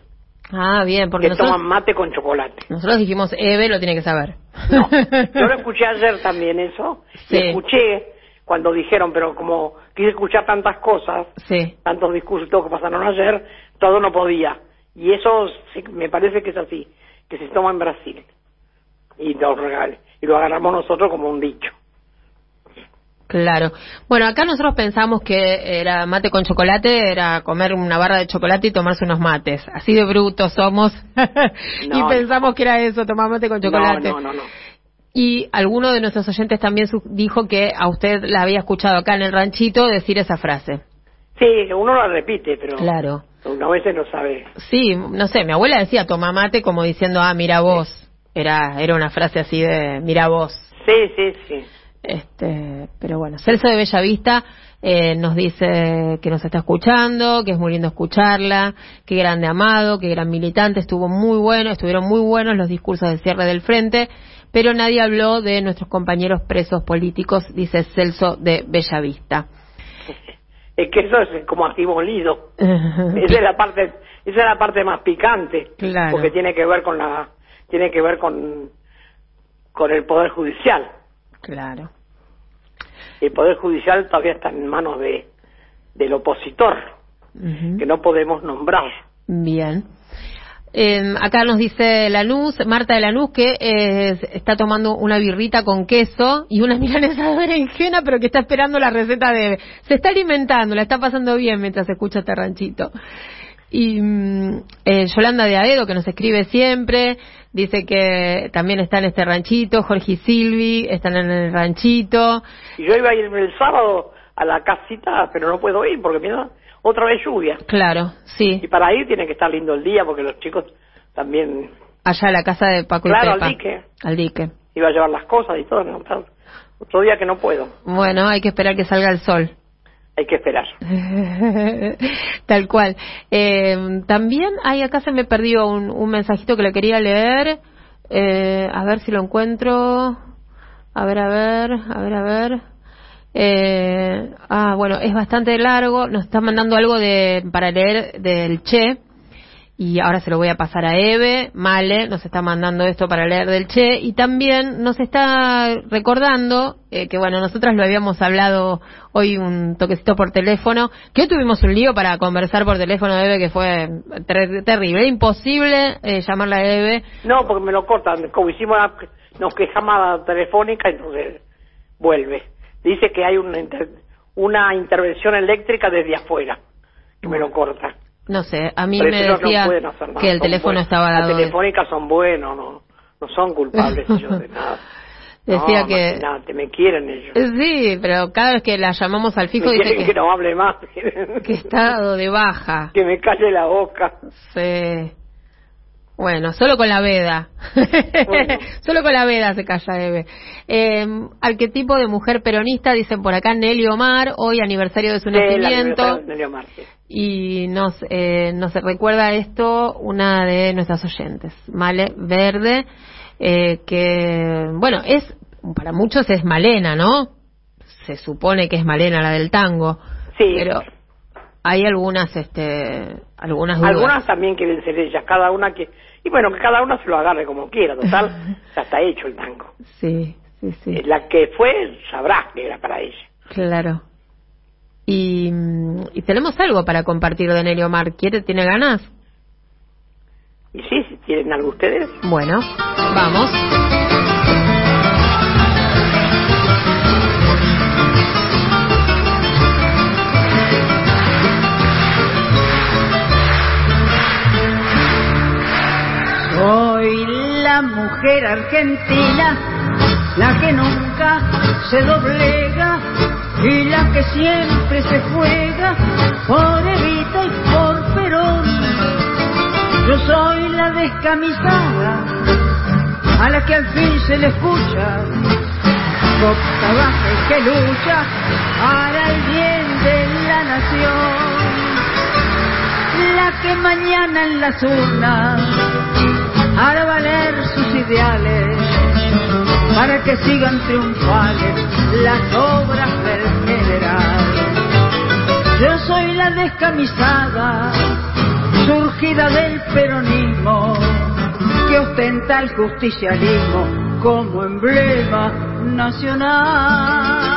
ah bien, porque que nosotros, toman mate con chocolate. nosotros dijimos, Eve lo tiene que saber. No, *laughs* yo lo escuché ayer también eso, Sí. escuché cuando dijeron, pero como quise escuchar tantas cosas, sí, tantos discursos y todo que pasaron ayer, todo no podía. Y eso sí, me parece que es así, que se toma en Brasil. Y lo, regal- y lo agarramos nosotros como un dicho. Claro. Bueno, acá nosotros pensamos que era mate con chocolate, era comer una barra de chocolate y tomarse unos mates. Así de brutos somos. *laughs* y pensamos que era eso, tomar mate con chocolate. No, no, no, no. Y alguno de nuestros oyentes también su- dijo que a usted la había escuchado acá en el ranchito decir esa frase. Sí, uno la repite, pero Claro. a veces no sabe. Sí, no sé, mi abuela decía toma mate como diciendo, ah, mira vos. Era, era una frase así de, mira vos. Sí, sí, sí. Este, pero bueno, Celso de Bellavista eh, nos dice que nos está escuchando, que es muy lindo escucharla, que grande amado, que gran militante, estuvo muy bueno, estuvieron muy buenos los discursos del cierre del frente, pero nadie habló de nuestros compañeros presos políticos, dice Celso de Bellavista. Es que eso es como así molido. *laughs* Esa es la parte, esa es la parte más picante. Claro. Porque tiene que ver con la, tiene que ver con, con el poder judicial. claro. El poder judicial todavía está en manos de, del opositor, que no podemos nombrar. Bien. Eh, acá nos dice Lanús, Marta de Lanús, que eh, está tomando una birrita con queso y una *laughs* milanesa de berenjena, pero que está esperando la receta de... Se está alimentando, la está pasando bien mientras escucha este ranchito. Y mm, eh, Yolanda de Aedo, que nos escribe siempre, dice que también está en este ranchito, Jorge y Silvi están en el ranchito. Y yo iba a ir el sábado a la casita, pero no puedo ir porque mira, otra vez lluvia. Claro, sí, Y para ir tiene que estar lindo el día porque los chicos también allá a la casa de Paco Claro, y al dique. Al dique. iba a llevar las cosas y todo. ¿no? Otro día que no puedo. Bueno, hay que esperar que salga el sol. Hay que esperar. *laughs* Tal cual. Eh, también, ay, acá se me perdió un, un mensajito que le quería leer. Eh, a ver si lo encuentro. A ver, a ver, a ver, a ver. Eh, ah, bueno, es bastante largo. Nos está mandando algo de para leer del Che. Y ahora se lo voy a pasar a Eve. Male nos está mandando esto para leer del Che. Y también nos está recordando eh, que, bueno, nosotras lo habíamos hablado hoy un toquecito por teléfono. Que hoy tuvimos un lío para conversar por teléfono, Eve, que fue ter- terrible. Imposible eh, llamarla a Eve. No, porque me lo cortan. Como hicimos, la, nos quejamos telefónica, entonces vuelve. Dice que hay una, inter- una intervención eléctrica desde afuera, que me lo corta. No sé, a mí me no- decía pueden hacer nada, que el teléfono buenos. estaba Las dado. de- telefónicas son buenos, no, no son culpables *laughs* ellos de nada. Decía no, que- imagínate, me quieren ellos. Sí, pero cada vez que la llamamos al fijo me dice que, que no hable más. que está de baja. que me calle la boca. Sí. Bueno, solo con la veda. Bueno. *laughs* solo con la veda se calla Eve. Eh, arquetipo de mujer peronista, dicen por acá Nelly Omar, hoy aniversario de su nacimiento. Y nos, eh, nos recuerda esto una de nuestras oyentes, Male Verde, eh, que, bueno, es, para muchos es Malena, ¿no? Se supone que es Malena la del tango. Sí. Pero hay algunas, este, algunas dudas. Algunas también quieren ser ellas, cada una que... Y bueno, que cada una se lo agarre como quiera, total, *laughs* ya está hecho el tango. Sí, sí, sí. Eh, La que fue sabrá que era para ella. Claro. Y, mm, y tenemos algo para compartir de Nelly Omar. ¿Quiere, tiene ganas? Y sí, si tienen algo ustedes. Bueno, vamos. Soy la mujer argentina, la que nunca se doblega y la que siempre se juega por Evita y por Perón. Yo soy la descamisada, a la que al fin se le escucha, costa baja y que lucha para el bien de la nación. la que mañana en las urnas hará valer sus ideales para que sigan triunfales las obras del general. Yo soy la descamisada, surgida del peronismo, que ostenta el justicialismo como emblema nacional.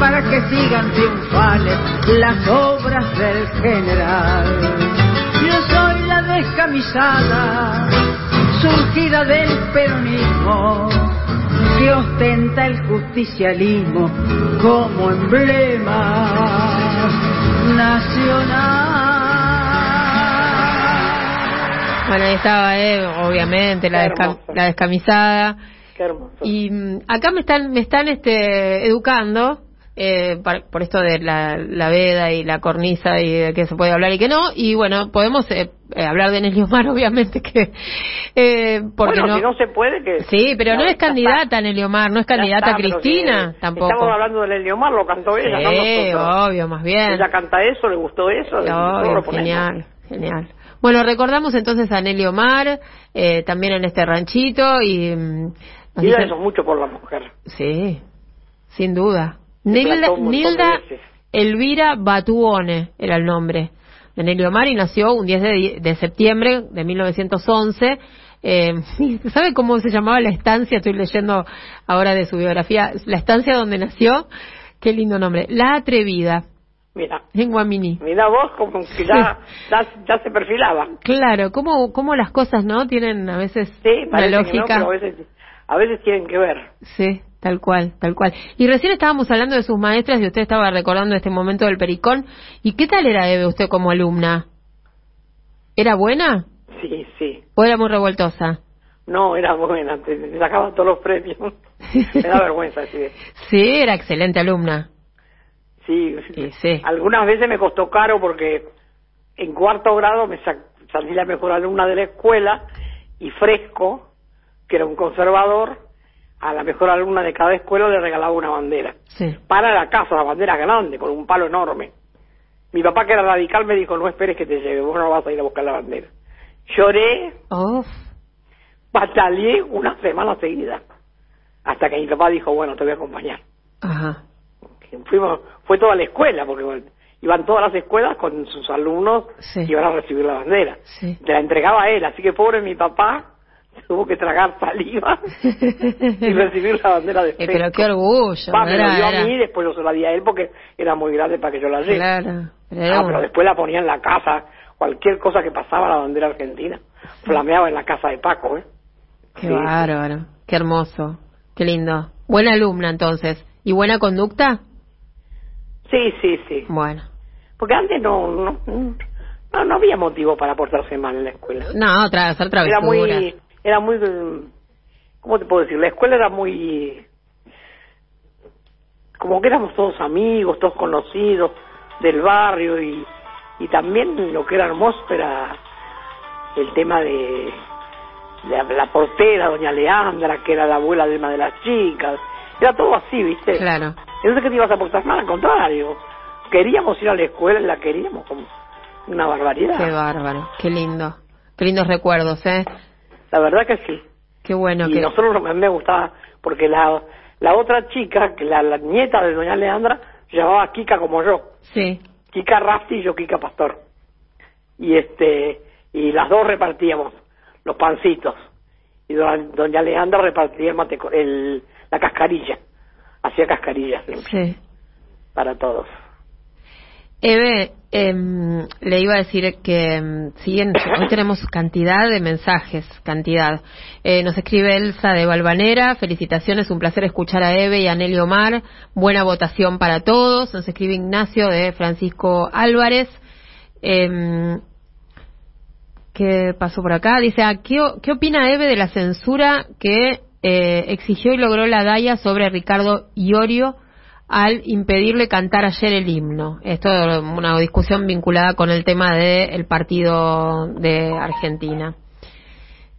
para que sigan triunfales las obras del general. Yo soy la descamisada, surgida del peronismo, que ostenta el justicialismo como emblema nacional. Bueno, ahí estaba, eh, obviamente, la descamisada. Qué hermoso. Y mm, acá me están, me están este, educando eh, par- por esto de la, la veda y la cornisa y de que se puede hablar y que no. Y bueno, podemos eh, eh, hablar de Nelly Omar, *laughs* obviamente, que. Eh, porque bueno, no, si no se puede, que... Sí, pero no es candidata Nelly Omar, no es candidata está, Cristina si tampoco. Estamos hablando de Nelly Omar, lo cantó ella, no Sí, nosotros. obvio, más bien. Ella canta eso, le gustó eso, Obvio, genial, genial. Bueno, recordamos entonces a Nelly Omar, eh, también en este ranchito y... dicen- hizo mucho por la mujer. Sí, sin duda. Nilda, Nilda. Elvira Batuone era el nombre de Nelly Omar y nació un 10 de, de septiembre de 1911. Eh, *laughs* ¿Sabe cómo se llamaba la estancia? Estoy leyendo ahora de su biografía. La estancia donde nació, qué lindo nombre. La Atrevida, Mira, en Guaminí. mira vos como que ya, ya, ya se perfilaba. Claro, cómo, cómo las cosas no tienen a veces Sí, una parece que no, lógica. pero a veces, a veces tienen que ver. Sí, tal cual, tal cual. Y recién estábamos hablando de sus maestras y usted estaba recordando este momento del pericón. ¿Y qué tal era Eve usted como alumna? ¿Era buena Sí, sí. o era muy revoltosa? No, era buena, te, te sacaba todos los premios. *laughs* Me da vergüenza decir. Sí, era excelente alumna. Sí, Sí, sí. Algunas veces me costó caro porque en cuarto grado me sa- salí la mejor alumna de la escuela y Fresco, que era un conservador, a la mejor alumna de cada escuela le regalaba una bandera. Sí. Para la casa, la bandera grande, con un palo enorme. Mi papá, que era radical, me dijo, no esperes que te lleve, vos no vas a ir a buscar la bandera. Lloré, Oh, batallé una semana seguida, hasta que mi papá dijo, bueno, te voy a acompañar. ajá. Fuimos, fue toda la escuela, porque bueno, iban todas las escuelas con sus alumnos Sí. que iban a recibir la bandera. Sí. Te la entregaba a él, así que pobre mi papá *laughs* tuvo que tragar saliva y recibir la bandera de *laughs* Eh, pero qué orgullo. Va, me lo era- dio era- a mí, después yo se la di a él porque era muy grande para que yo la lleve. Claro. pero era Ah, pero después la ponía en la casa, cualquier cosa que pasaba la bandera argentina, flameaba en la casa de Paco, ¿eh? Qué Sí. bárbaro. Qué hermoso. Qué lindo. Buena alumna entonces. ¿Y buena conducta? Sí, sí, sí. Bueno. Porque antes no, no, no, no había motivo para portarse mal en la escuela. No, otra, hacer Era travesuras. muy, era muy, ¿cómo te puedo decir? La escuela era muy, como que éramos todos amigos, todos conocidos del barrio y, y también lo que era hermoso era el tema de, de la, portera, doña Leandra, que era la abuela de una de las chicas. Era todo así, ¿viste? Claro. Entonces, ¿qué te ibas a portar mal? Al contrario. Queríamos ir a la escuela y la queríamos como una barbaridad. Qué bárbaro. Qué lindo. Qué lindos recuerdos, ¿eh? La verdad que sí. Qué bueno y que... nosotros a mí me gustaba, porque la, la otra chica, que la, la nieta de doña Leandra, se llamaba Kika como yo. Sí. Kika Rafti y yo Kika Pastor. Y este y las dos repartíamos los pancitos. Y doña, doña Leandra repartía el mate, el, la cascarilla. Hacía cascarillas Sí. para todos. Eve, em, le iba a decir que em, siguen, hoy tenemos cantidad de mensajes, cantidad. Eh, nos escribe Elsa de Valvanera, felicitaciones, un placer escuchar a Eve y a Nelly Omar, buena votación para todos. Nos escribe Ignacio de Francisco Álvarez. Eh, ¿Qué pasó por acá? Dice, ah, ¿qué, ¿qué opina Eve de la censura que eh, exigió y logró la DAIA sobre Ricardo Iorio al impedirle cantar ayer el himno. Esto es una discusión vinculada con el tema del partido de Argentina.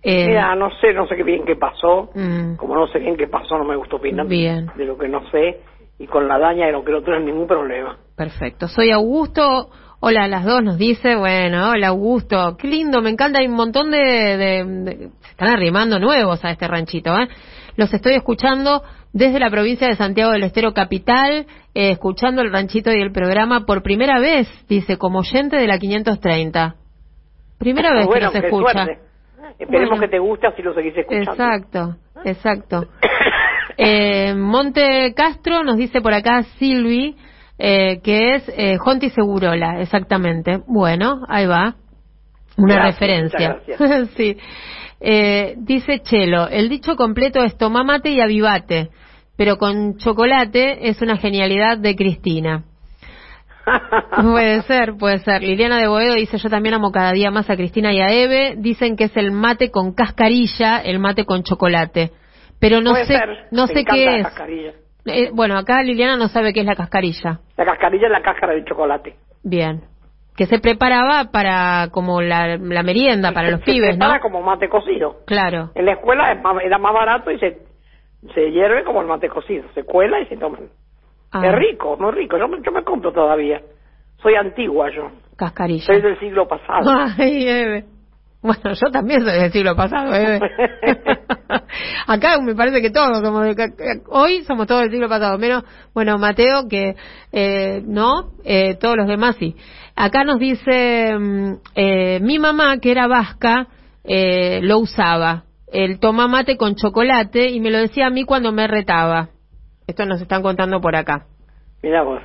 Eh, Mira, no sé, no sé qué bien qué pasó. Mm. Como no sé bien qué pasó, no me gusta opinar bien. de lo que no sé. Y con la daña no quiero tener ningún problema. Perfecto. Soy Augusto. Hola a las dos, nos dice. Bueno, hola Augusto. Qué lindo, me encanta. Hay un montón de, de se están arrimando nuevos a este ranchito, ¿eh? Los estoy escuchando desde la provincia de Santiago del Estero Capital, eh, escuchando el ranchito y el programa por primera vez, dice, como oyente de la 530. Primera vez que nos escucha. Esperemos que te guste así lo seguís escuchando. Exacto, exacto. *coughs* eh, Monte Castro nos dice por acá Silvi, eh, que es eh, Jonti Segurola, exactamente. Bueno, ahí va. Una referencia. *laughs* sí. Eh, dice Chelo, el dicho completo es toma mate y avivate, pero con chocolate es una genialidad de Cristina. *laughs* puede ser, puede ser. Liliana de Boedo dice, yo también amo cada día más a Cristina y a Eve. Dicen que es el mate con cascarilla, el mate con chocolate. Pero no sé, no sé qué es. Eh, bueno, acá Liliana no sabe qué es la cascarilla. La cascarilla es la cáscara del chocolate. Bien que se preparaba para como la, merienda para los pibes, se prepara como mate cocido. Claro. En la escuela era más barato y se, se hierve como el mate cocido. Se cuela y se toma. Ah. Es rico, muy rico. Yo, yo me compro todavía. Soy antigua yo. Cascarilla. Soy del siglo pasado. *laughs* Ay, Bueno, yo también soy del siglo pasado, ¿eh? *laughs* Acá me parece que todos somos de, hoy somos todos del siglo pasado, menos, bueno, Mateo que eh, no, eh, todos los demás sí. Acá nos dice mm, eh, mi mamá que era vasca eh, lo usaba, el toma mate con chocolate y me lo decía a mí cuando me retaba. Esto nos están contando por acá. Mira vos.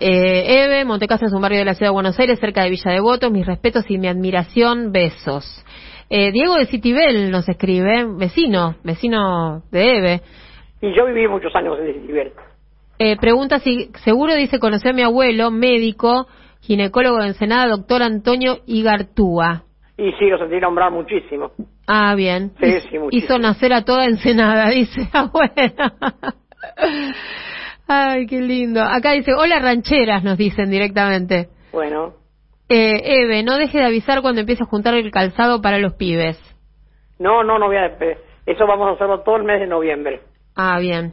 Eh, Eve, Montecasa es un barrio de la ciudad de Buenos Aires, cerca de Villa Devoto. Mis respetos y mi admiración, besos. Eh, Diego de Citibel nos escribe, vecino, vecino de Eve. Y yo viví muchos años en Citibel. Eh, pregunta si seguro dice conocer a mi abuelo, médico, ginecólogo de Ensenada, doctor Antonio Igartúa. Y sí, lo sentí nombrar muchísimo. Ah, bien. Sí, sí, muchísimo. Hizo nacer a toda Ensenada, *laughs* dice abuela. Ay, qué lindo. Acá dice, hola rancheras, nos dicen directamente. Bueno. Eh, Eve, no deje de avisar cuando empiece a juntar el calzado para los pibes. No, no, no voy a... Eso vamos a hacerlo todo el mes de noviembre. Ah, bien.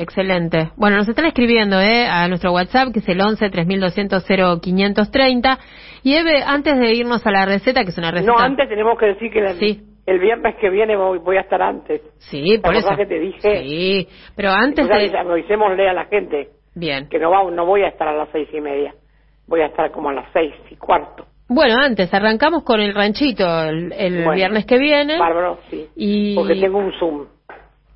Excelente. Bueno, nos están escribiendo ¿eh? a nuestro WhatsApp, que es el 11 3200 0530. Y Eve, antes de irnos a la receta, que es una receta... No, antes tenemos que decir que sí el viernes que viene voy, a estar antes. Sí, por eso. que te dije. Sí, pero antes de... Avisémosle a la gente. Bien. Que no, va, no voy a estar a las seis y media. Voy a estar como a las seis y cuarto. Bueno, antes, arrancamos con el ranchito el, viernes que viene. Bárbaro, sí. Y... Porque tengo un Zoom.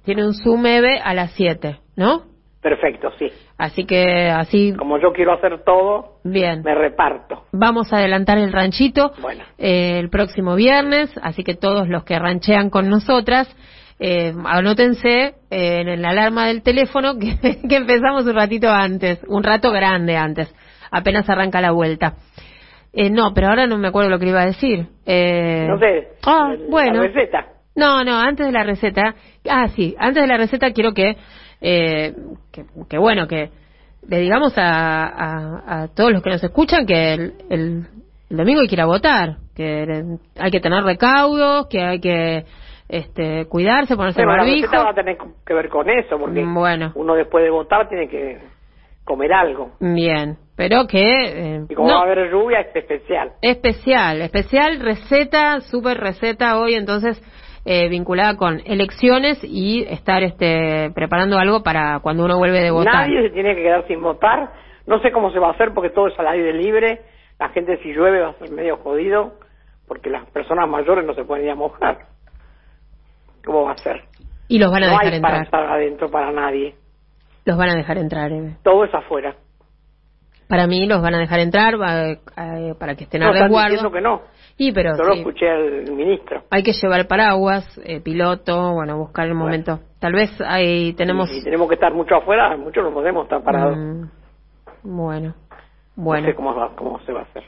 Tiene un Zoom Eve a las siete, ¿no? Perfecto, sí. Así que así. Como yo quiero hacer todo, bien. Me reparto. Vamos a adelantar el ranchito eh, el próximo viernes, así que todos los que ranchean con nosotras, eh, anótense eh, en la alarma del teléfono *laughs* que, que, empezamos un ratito antes, un rato grande antes, apenas arranca la vuelta. Eh, no, pero ahora no me acuerdo lo que iba a decir. Eh, no sé. Ah, bueno. La receta. No, no, antes de la receta. Ah, sí, antes de la receta quiero que eh, que, bueno, que le digamos a, a, todos los que nos escuchan que el, el, domingo hay que ir a votar, que hay que tener recaudos, que hay que este, cuidarse, ponerse bueno, barbijo. La va a tener que ver con eso, porque bueno. uno después de votar tiene que comer algo. Bien, pero que... Eh, y como va a haber lluvia, es especial. Especial, especial, receta, super receta hoy, entonces eh, vinculada con elecciones y estar este, preparando algo para cuando uno vuelve de votar. Nadie se tiene que quedar sin votar. No sé cómo se va a hacer porque todo es al aire libre. La gente si llueve va a ser medio jodido porque las personas mayores no se pueden ir a mojar. ¿Cómo va a ser? Y los van a dejar hay entrar. para estar adentro para nadie. Los van a dejar entrar, Eve. Todo es afuera. Para mí los van a dejar entrar va- eh, para que estén a No, están resguardo. diciendo que no. Y pero lo sí, escuché al ministro. hay que llevar paraguas, eh, piloto, bueno, buscar el momento. Tal vez ahí tenemos... Y, tenemos que estar mucho afuera, muchos no podemos estar parados. Mm, bueno, No bueno. sé cómo, va- cómo se va a hacer.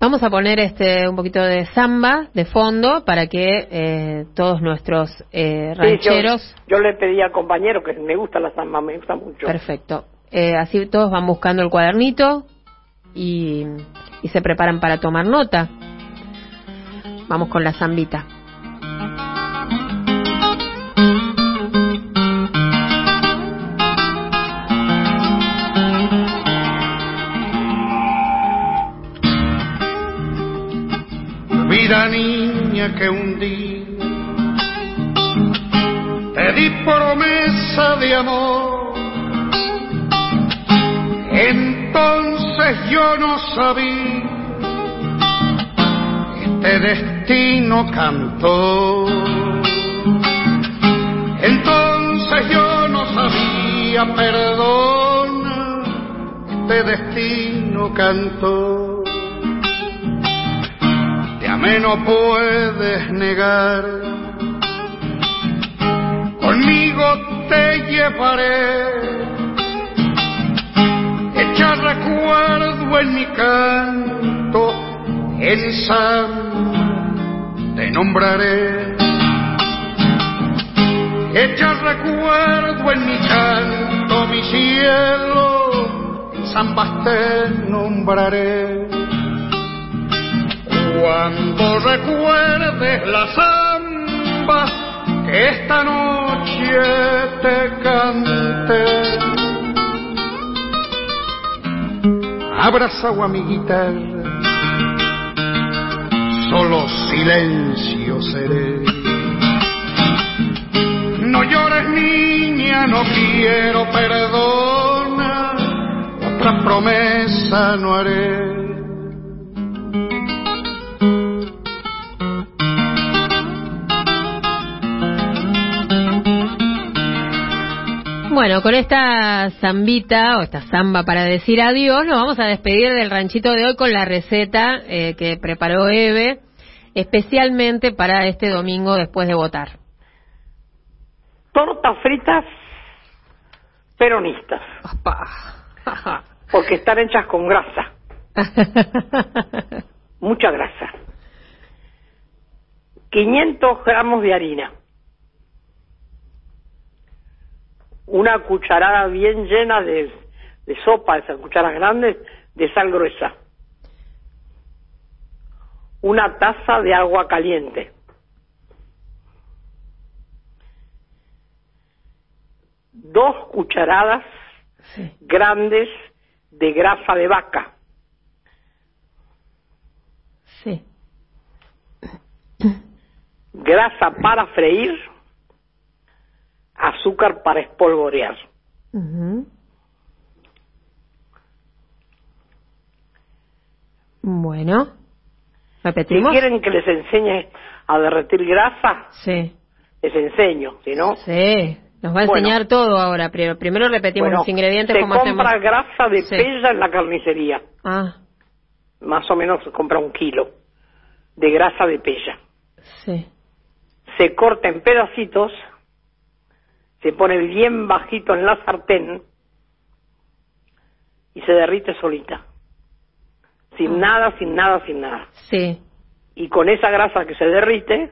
Vamos a poner este un poquito de samba de fondo para que eh, todos nuestros eh, Sí, yo- rancheros... yo, le pedí al compañero que me gusta la samba, me gusta mucho. Perfecto. Eh, así todos van buscando el cuadernito y, y se preparan para tomar nota. Vamos con la zambita. Vida niña que un día te di promesa de amor. Entonces yo no sabía este destino cantó. Entonces yo no sabía, perdona, este destino cantó. Te amé no puedes negar, conmigo te llevaré. Echa recuerdo en mi canto, en te nombraré. Echa recuerdo en mi canto, mi cielo, samba te nombraré. Cuando recuerdes la samba que esta noche te canté, abrazado a mi guitarra, solo silencio seré. No llores niña, no quiero perdona, otra promesa no haré. Bueno, con esta zambita o esta zamba para decir adiós, nos vamos a despedir del ranchito de hoy con la receta eh, que preparó Eve especialmente para este domingo después de votar. Tortas fritas peronistas, *laughs* porque están hechas con grasa, *laughs* mucha grasa. 500 gramos de harina. Una cucharada bien llena de, de sopa, esas cucharas grandes, de sal gruesa. Una taza de agua caliente. Dos cucharadas Sí. grandes de grasa de vaca. Sí. grasa para freír, azúcar para espolvorear. Bueno, Si repetimos. quieren que les enseñe a derretir grasa, Sí, les enseño, si no, sí. Nos va a Bueno. enseñar todo ahora. Primero, primero repetimos bueno, los ingredientes se como hacemos. compra grasa de Sí. pella en la carnicería, Ah, más o menos se compra un kilo de grasa de pella. sí. Se corta en pedacitos, se pone bien bajito en la sartén y se derrite solita. Sin nada, sin nada, sin nada. Sí. y con esa grasa que se derrite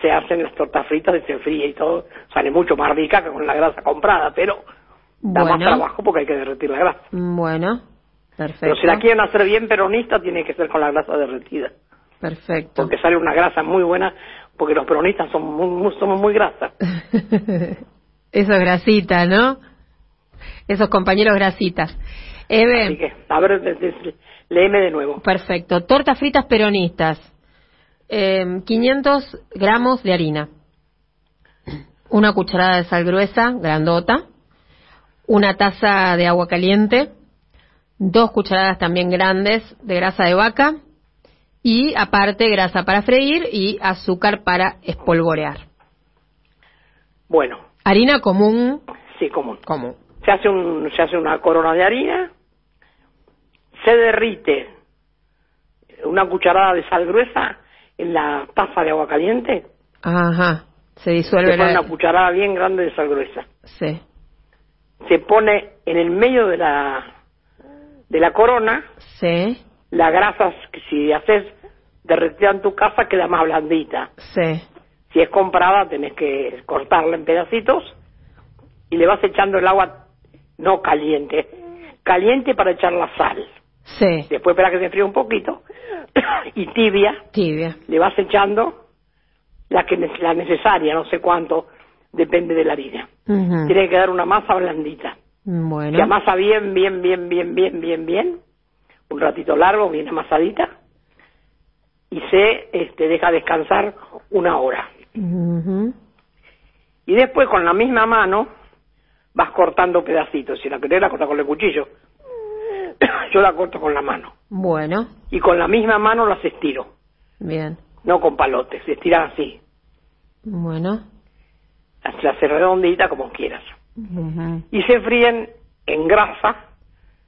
se hacen las tortas fritas y se fríe y todo sale mucho más rica que con la grasa comprada pero da más Bueno. trabajo porque hay que derretir la grasa Bueno, perfecto. pero si la quieren hacer bien peronista tiene que ser con la grasa derretida Perfecto. porque sale una grasa muy buena porque los peronistas son muy, muy- somos muy grasa *laughs* Eso es grasita, ¿no? Esos compañeros grasitas. Eve, así que a ver léeme de nuevo perfecto. Tortas fritas peronistas. Eh, 500 gramos de harina. Una cucharada de sal gruesa, grandota. Una taza de agua caliente. Dos cucharadas también grandes de grasa de vaca. Y aparte grasa para freír y azúcar para espolvorear. bueno Harina común. sí común Común. se hace un se hace una corona de harina se derrite una cucharada de sal gruesa en la taza de agua caliente, Ajá. Se se disuelve pone la... una cucharada bien grande de sal gruesa. Sí. Se pone en el medio de la de la corona Sí. la grasa que si haces derretida en tu casa queda más blandita. Sí. Si es comprada tenés que cortarla en pedacitos y le vas echando el agua no caliente, caliente para echar la sal. Sí. Después espera que se enfríe un poquito *coughs* y tibia Tibia. le vas echando la que la necesaria, no sé cuánto, depende de la harina. Ujú. Tiene que quedar una masa blandita. Bueno. Se amasa bien, bien, bien, bien, bien, bien, bien, un ratito largo, bien amasadita, y se este, deja descansar una hora. Ujú. Y después con la misma mano vas cortando pedacitos. Si la querés la cortas con el cuchillo. *coughs* Yo la corto con la mano. Bueno. Y con la misma mano las estiro, Bien. no con palotes, se estiran así. Bueno. Las, redonditas como quieras. Y se fríen en grasa,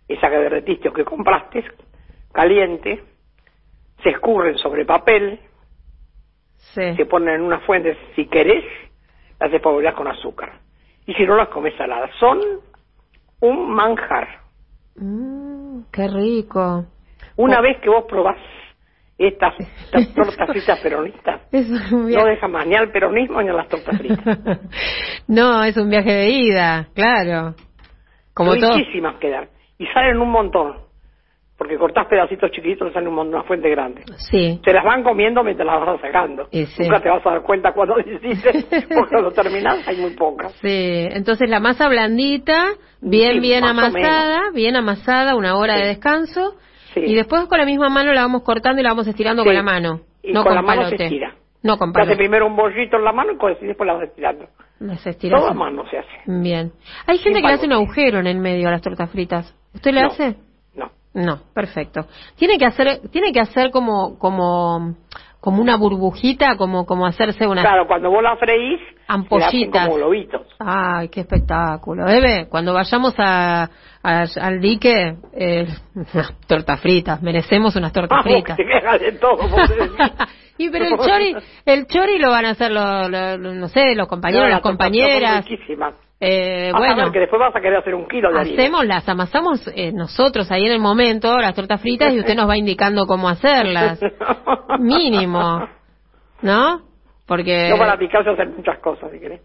esa que derretiste o que compraste, caliente, se escurren sobre papel, Sí. se ponen en una fuente si querés, las despoblas con azúcar. Y si no las comes saladas, son un manjar. Mm, qué rico. Una Oh. vez que vos probás estas, estas *laughs* tortas fritas peronistas, no deja más ni al peronismo ni a las tortas fritas. *laughs* no, es un viaje de ida, claro. Como todo. Riquísimas quedan. Y salen un montón. Porque cortás pedacitos chiquitos, sale un montón, una fuente grande. Sí. Se las van comiendo mientras las vas sacando. Sí. Nunca te vas a dar cuenta cuando *laughs* hiciste, porque cuando terminás hay muy pocas. Sí, entonces la masa blandita, bien, Sí, bien amasada, bien amasada, una hora de descanso. Sí. Y después con la misma mano la vamos cortando y la vamos estirando con la mano. Y no con con, la mano se palote. estira. No con Se hace palote. primero un bollito en la mano y después la vas estirando. Las estiras. Todo a mano se hace. Bien. Hay gente Sin que le hace un palote. agujero en el medio a las tortas fritas. ¿Usted le No. hace? No. Perfecto. Tiene que hacer, tiene que hacer como, como, como una burbujita, como, como hacerse una. Claro, cuando vos la freís, Ampollitas. como globitos. Ay, qué espectáculo. Eve, cuando vayamos a, a- al dique, eh, unas tortas fritas, merecemos unas tortas Vamos, fritas. de todo. *laughs* y pero el chori, el chori lo van a hacer los, los- no sé, los compañeros, No, las compañeras. Eh, Vas a bueno, ver que después vas a querer hacer un kilo de harina. hacemos, las amasamos eh, nosotros ahí en el momento, las tortas fritas, y usted nos va indicando cómo hacerlas. *laughs* Mínimo. ¿No? Porque... Yo para picar sé hacer muchas cosas, si querés.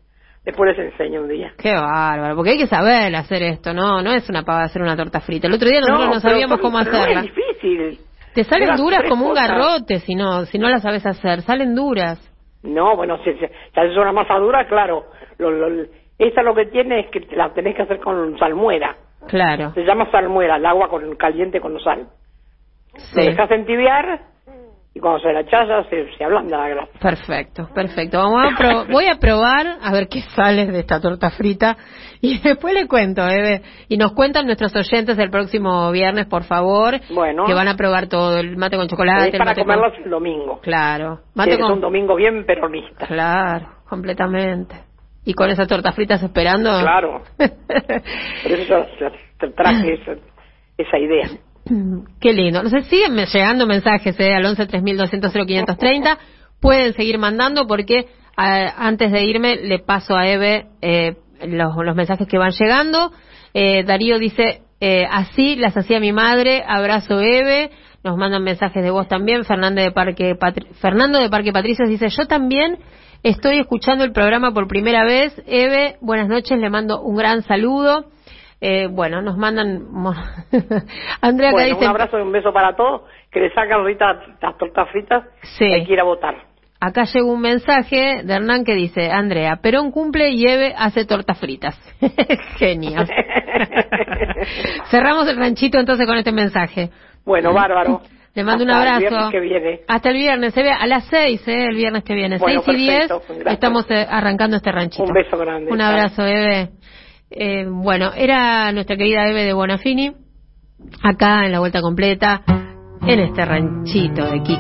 Después les enseño un día. Qué bárbaro, porque hay que saber hacer esto, ¿no? No es una pava hacer una torta frita. El otro día nosotros no, sabíamos cómo no hacerla. es difícil. Te salen duras como un garrote si no, si no las sabes hacer. Salen duras. No, bueno, si, si, si haces una masa dura, claro. Lo, lo- esa lo que tiene es que la tenés que hacer con salmuera. Claro. Se llama salmuera, el agua con caliente con sal. Lo Sí. dejas entibiar y cuando se la echas ya se, se ablanda la grasa. Perfecto, perfecto. Vamos a pro- *laughs* voy a probar a ver qué sale de esta torta frita y *laughs* después le cuento, Eve. Y nos cuentan nuestros oyentes el próximo viernes, por favor, Bueno. que van a probar todo, el mate con chocolate, es el para mate con... comerlas el domingo. Claro, que mate es un domingo bien peronista. Claro, completamente. Y con esas tortas fritas esperando. Claro. *laughs* Por eso yo traje esa, esa idea. Qué lindo. Nos siguen me- llegando mensajes eh, al 11 3200 530. Pueden seguir mandando porque antes de irme le paso a Eve eh, los, los mensajes que van llegando. Eh, Darío dice, eh, así las hacía mi madre. Abrazo Eve. Nos mandan mensajes de voz también. Fernando de Parque, Patri- Fernando de Parque Patricios dice, yo también estoy escuchando el programa por primera vez. Eve, buenas noches. Le mando un gran saludo. Eh, bueno, nos mandan. *laughs* Andrea Bueno, dice. un abrazo y un beso para todos. Que le sacan ahorita las tortas fritas. Sí. Hay que ir a votar. Acá llegó un mensaje de Hernán que dice: Andrea, Perón cumple y Eve hace tortas fritas. *laughs* Genio. *laughs* Cerramos el ranchito entonces con este mensaje. Bueno, bárbaro. Le mando un el abrazo. viernes que viene. Hasta el viernes, se ve a las seis, ¿eh? El viernes que viene. Bueno, seis y diez, perfecto, gracias. estamos eh, arrancando este ranchito. Un beso grande. Un abrazo, Eve. Eh, bueno, era nuestra querida Eve de Bonafini, acá en la vuelta completa, en este ranchito de Kiki.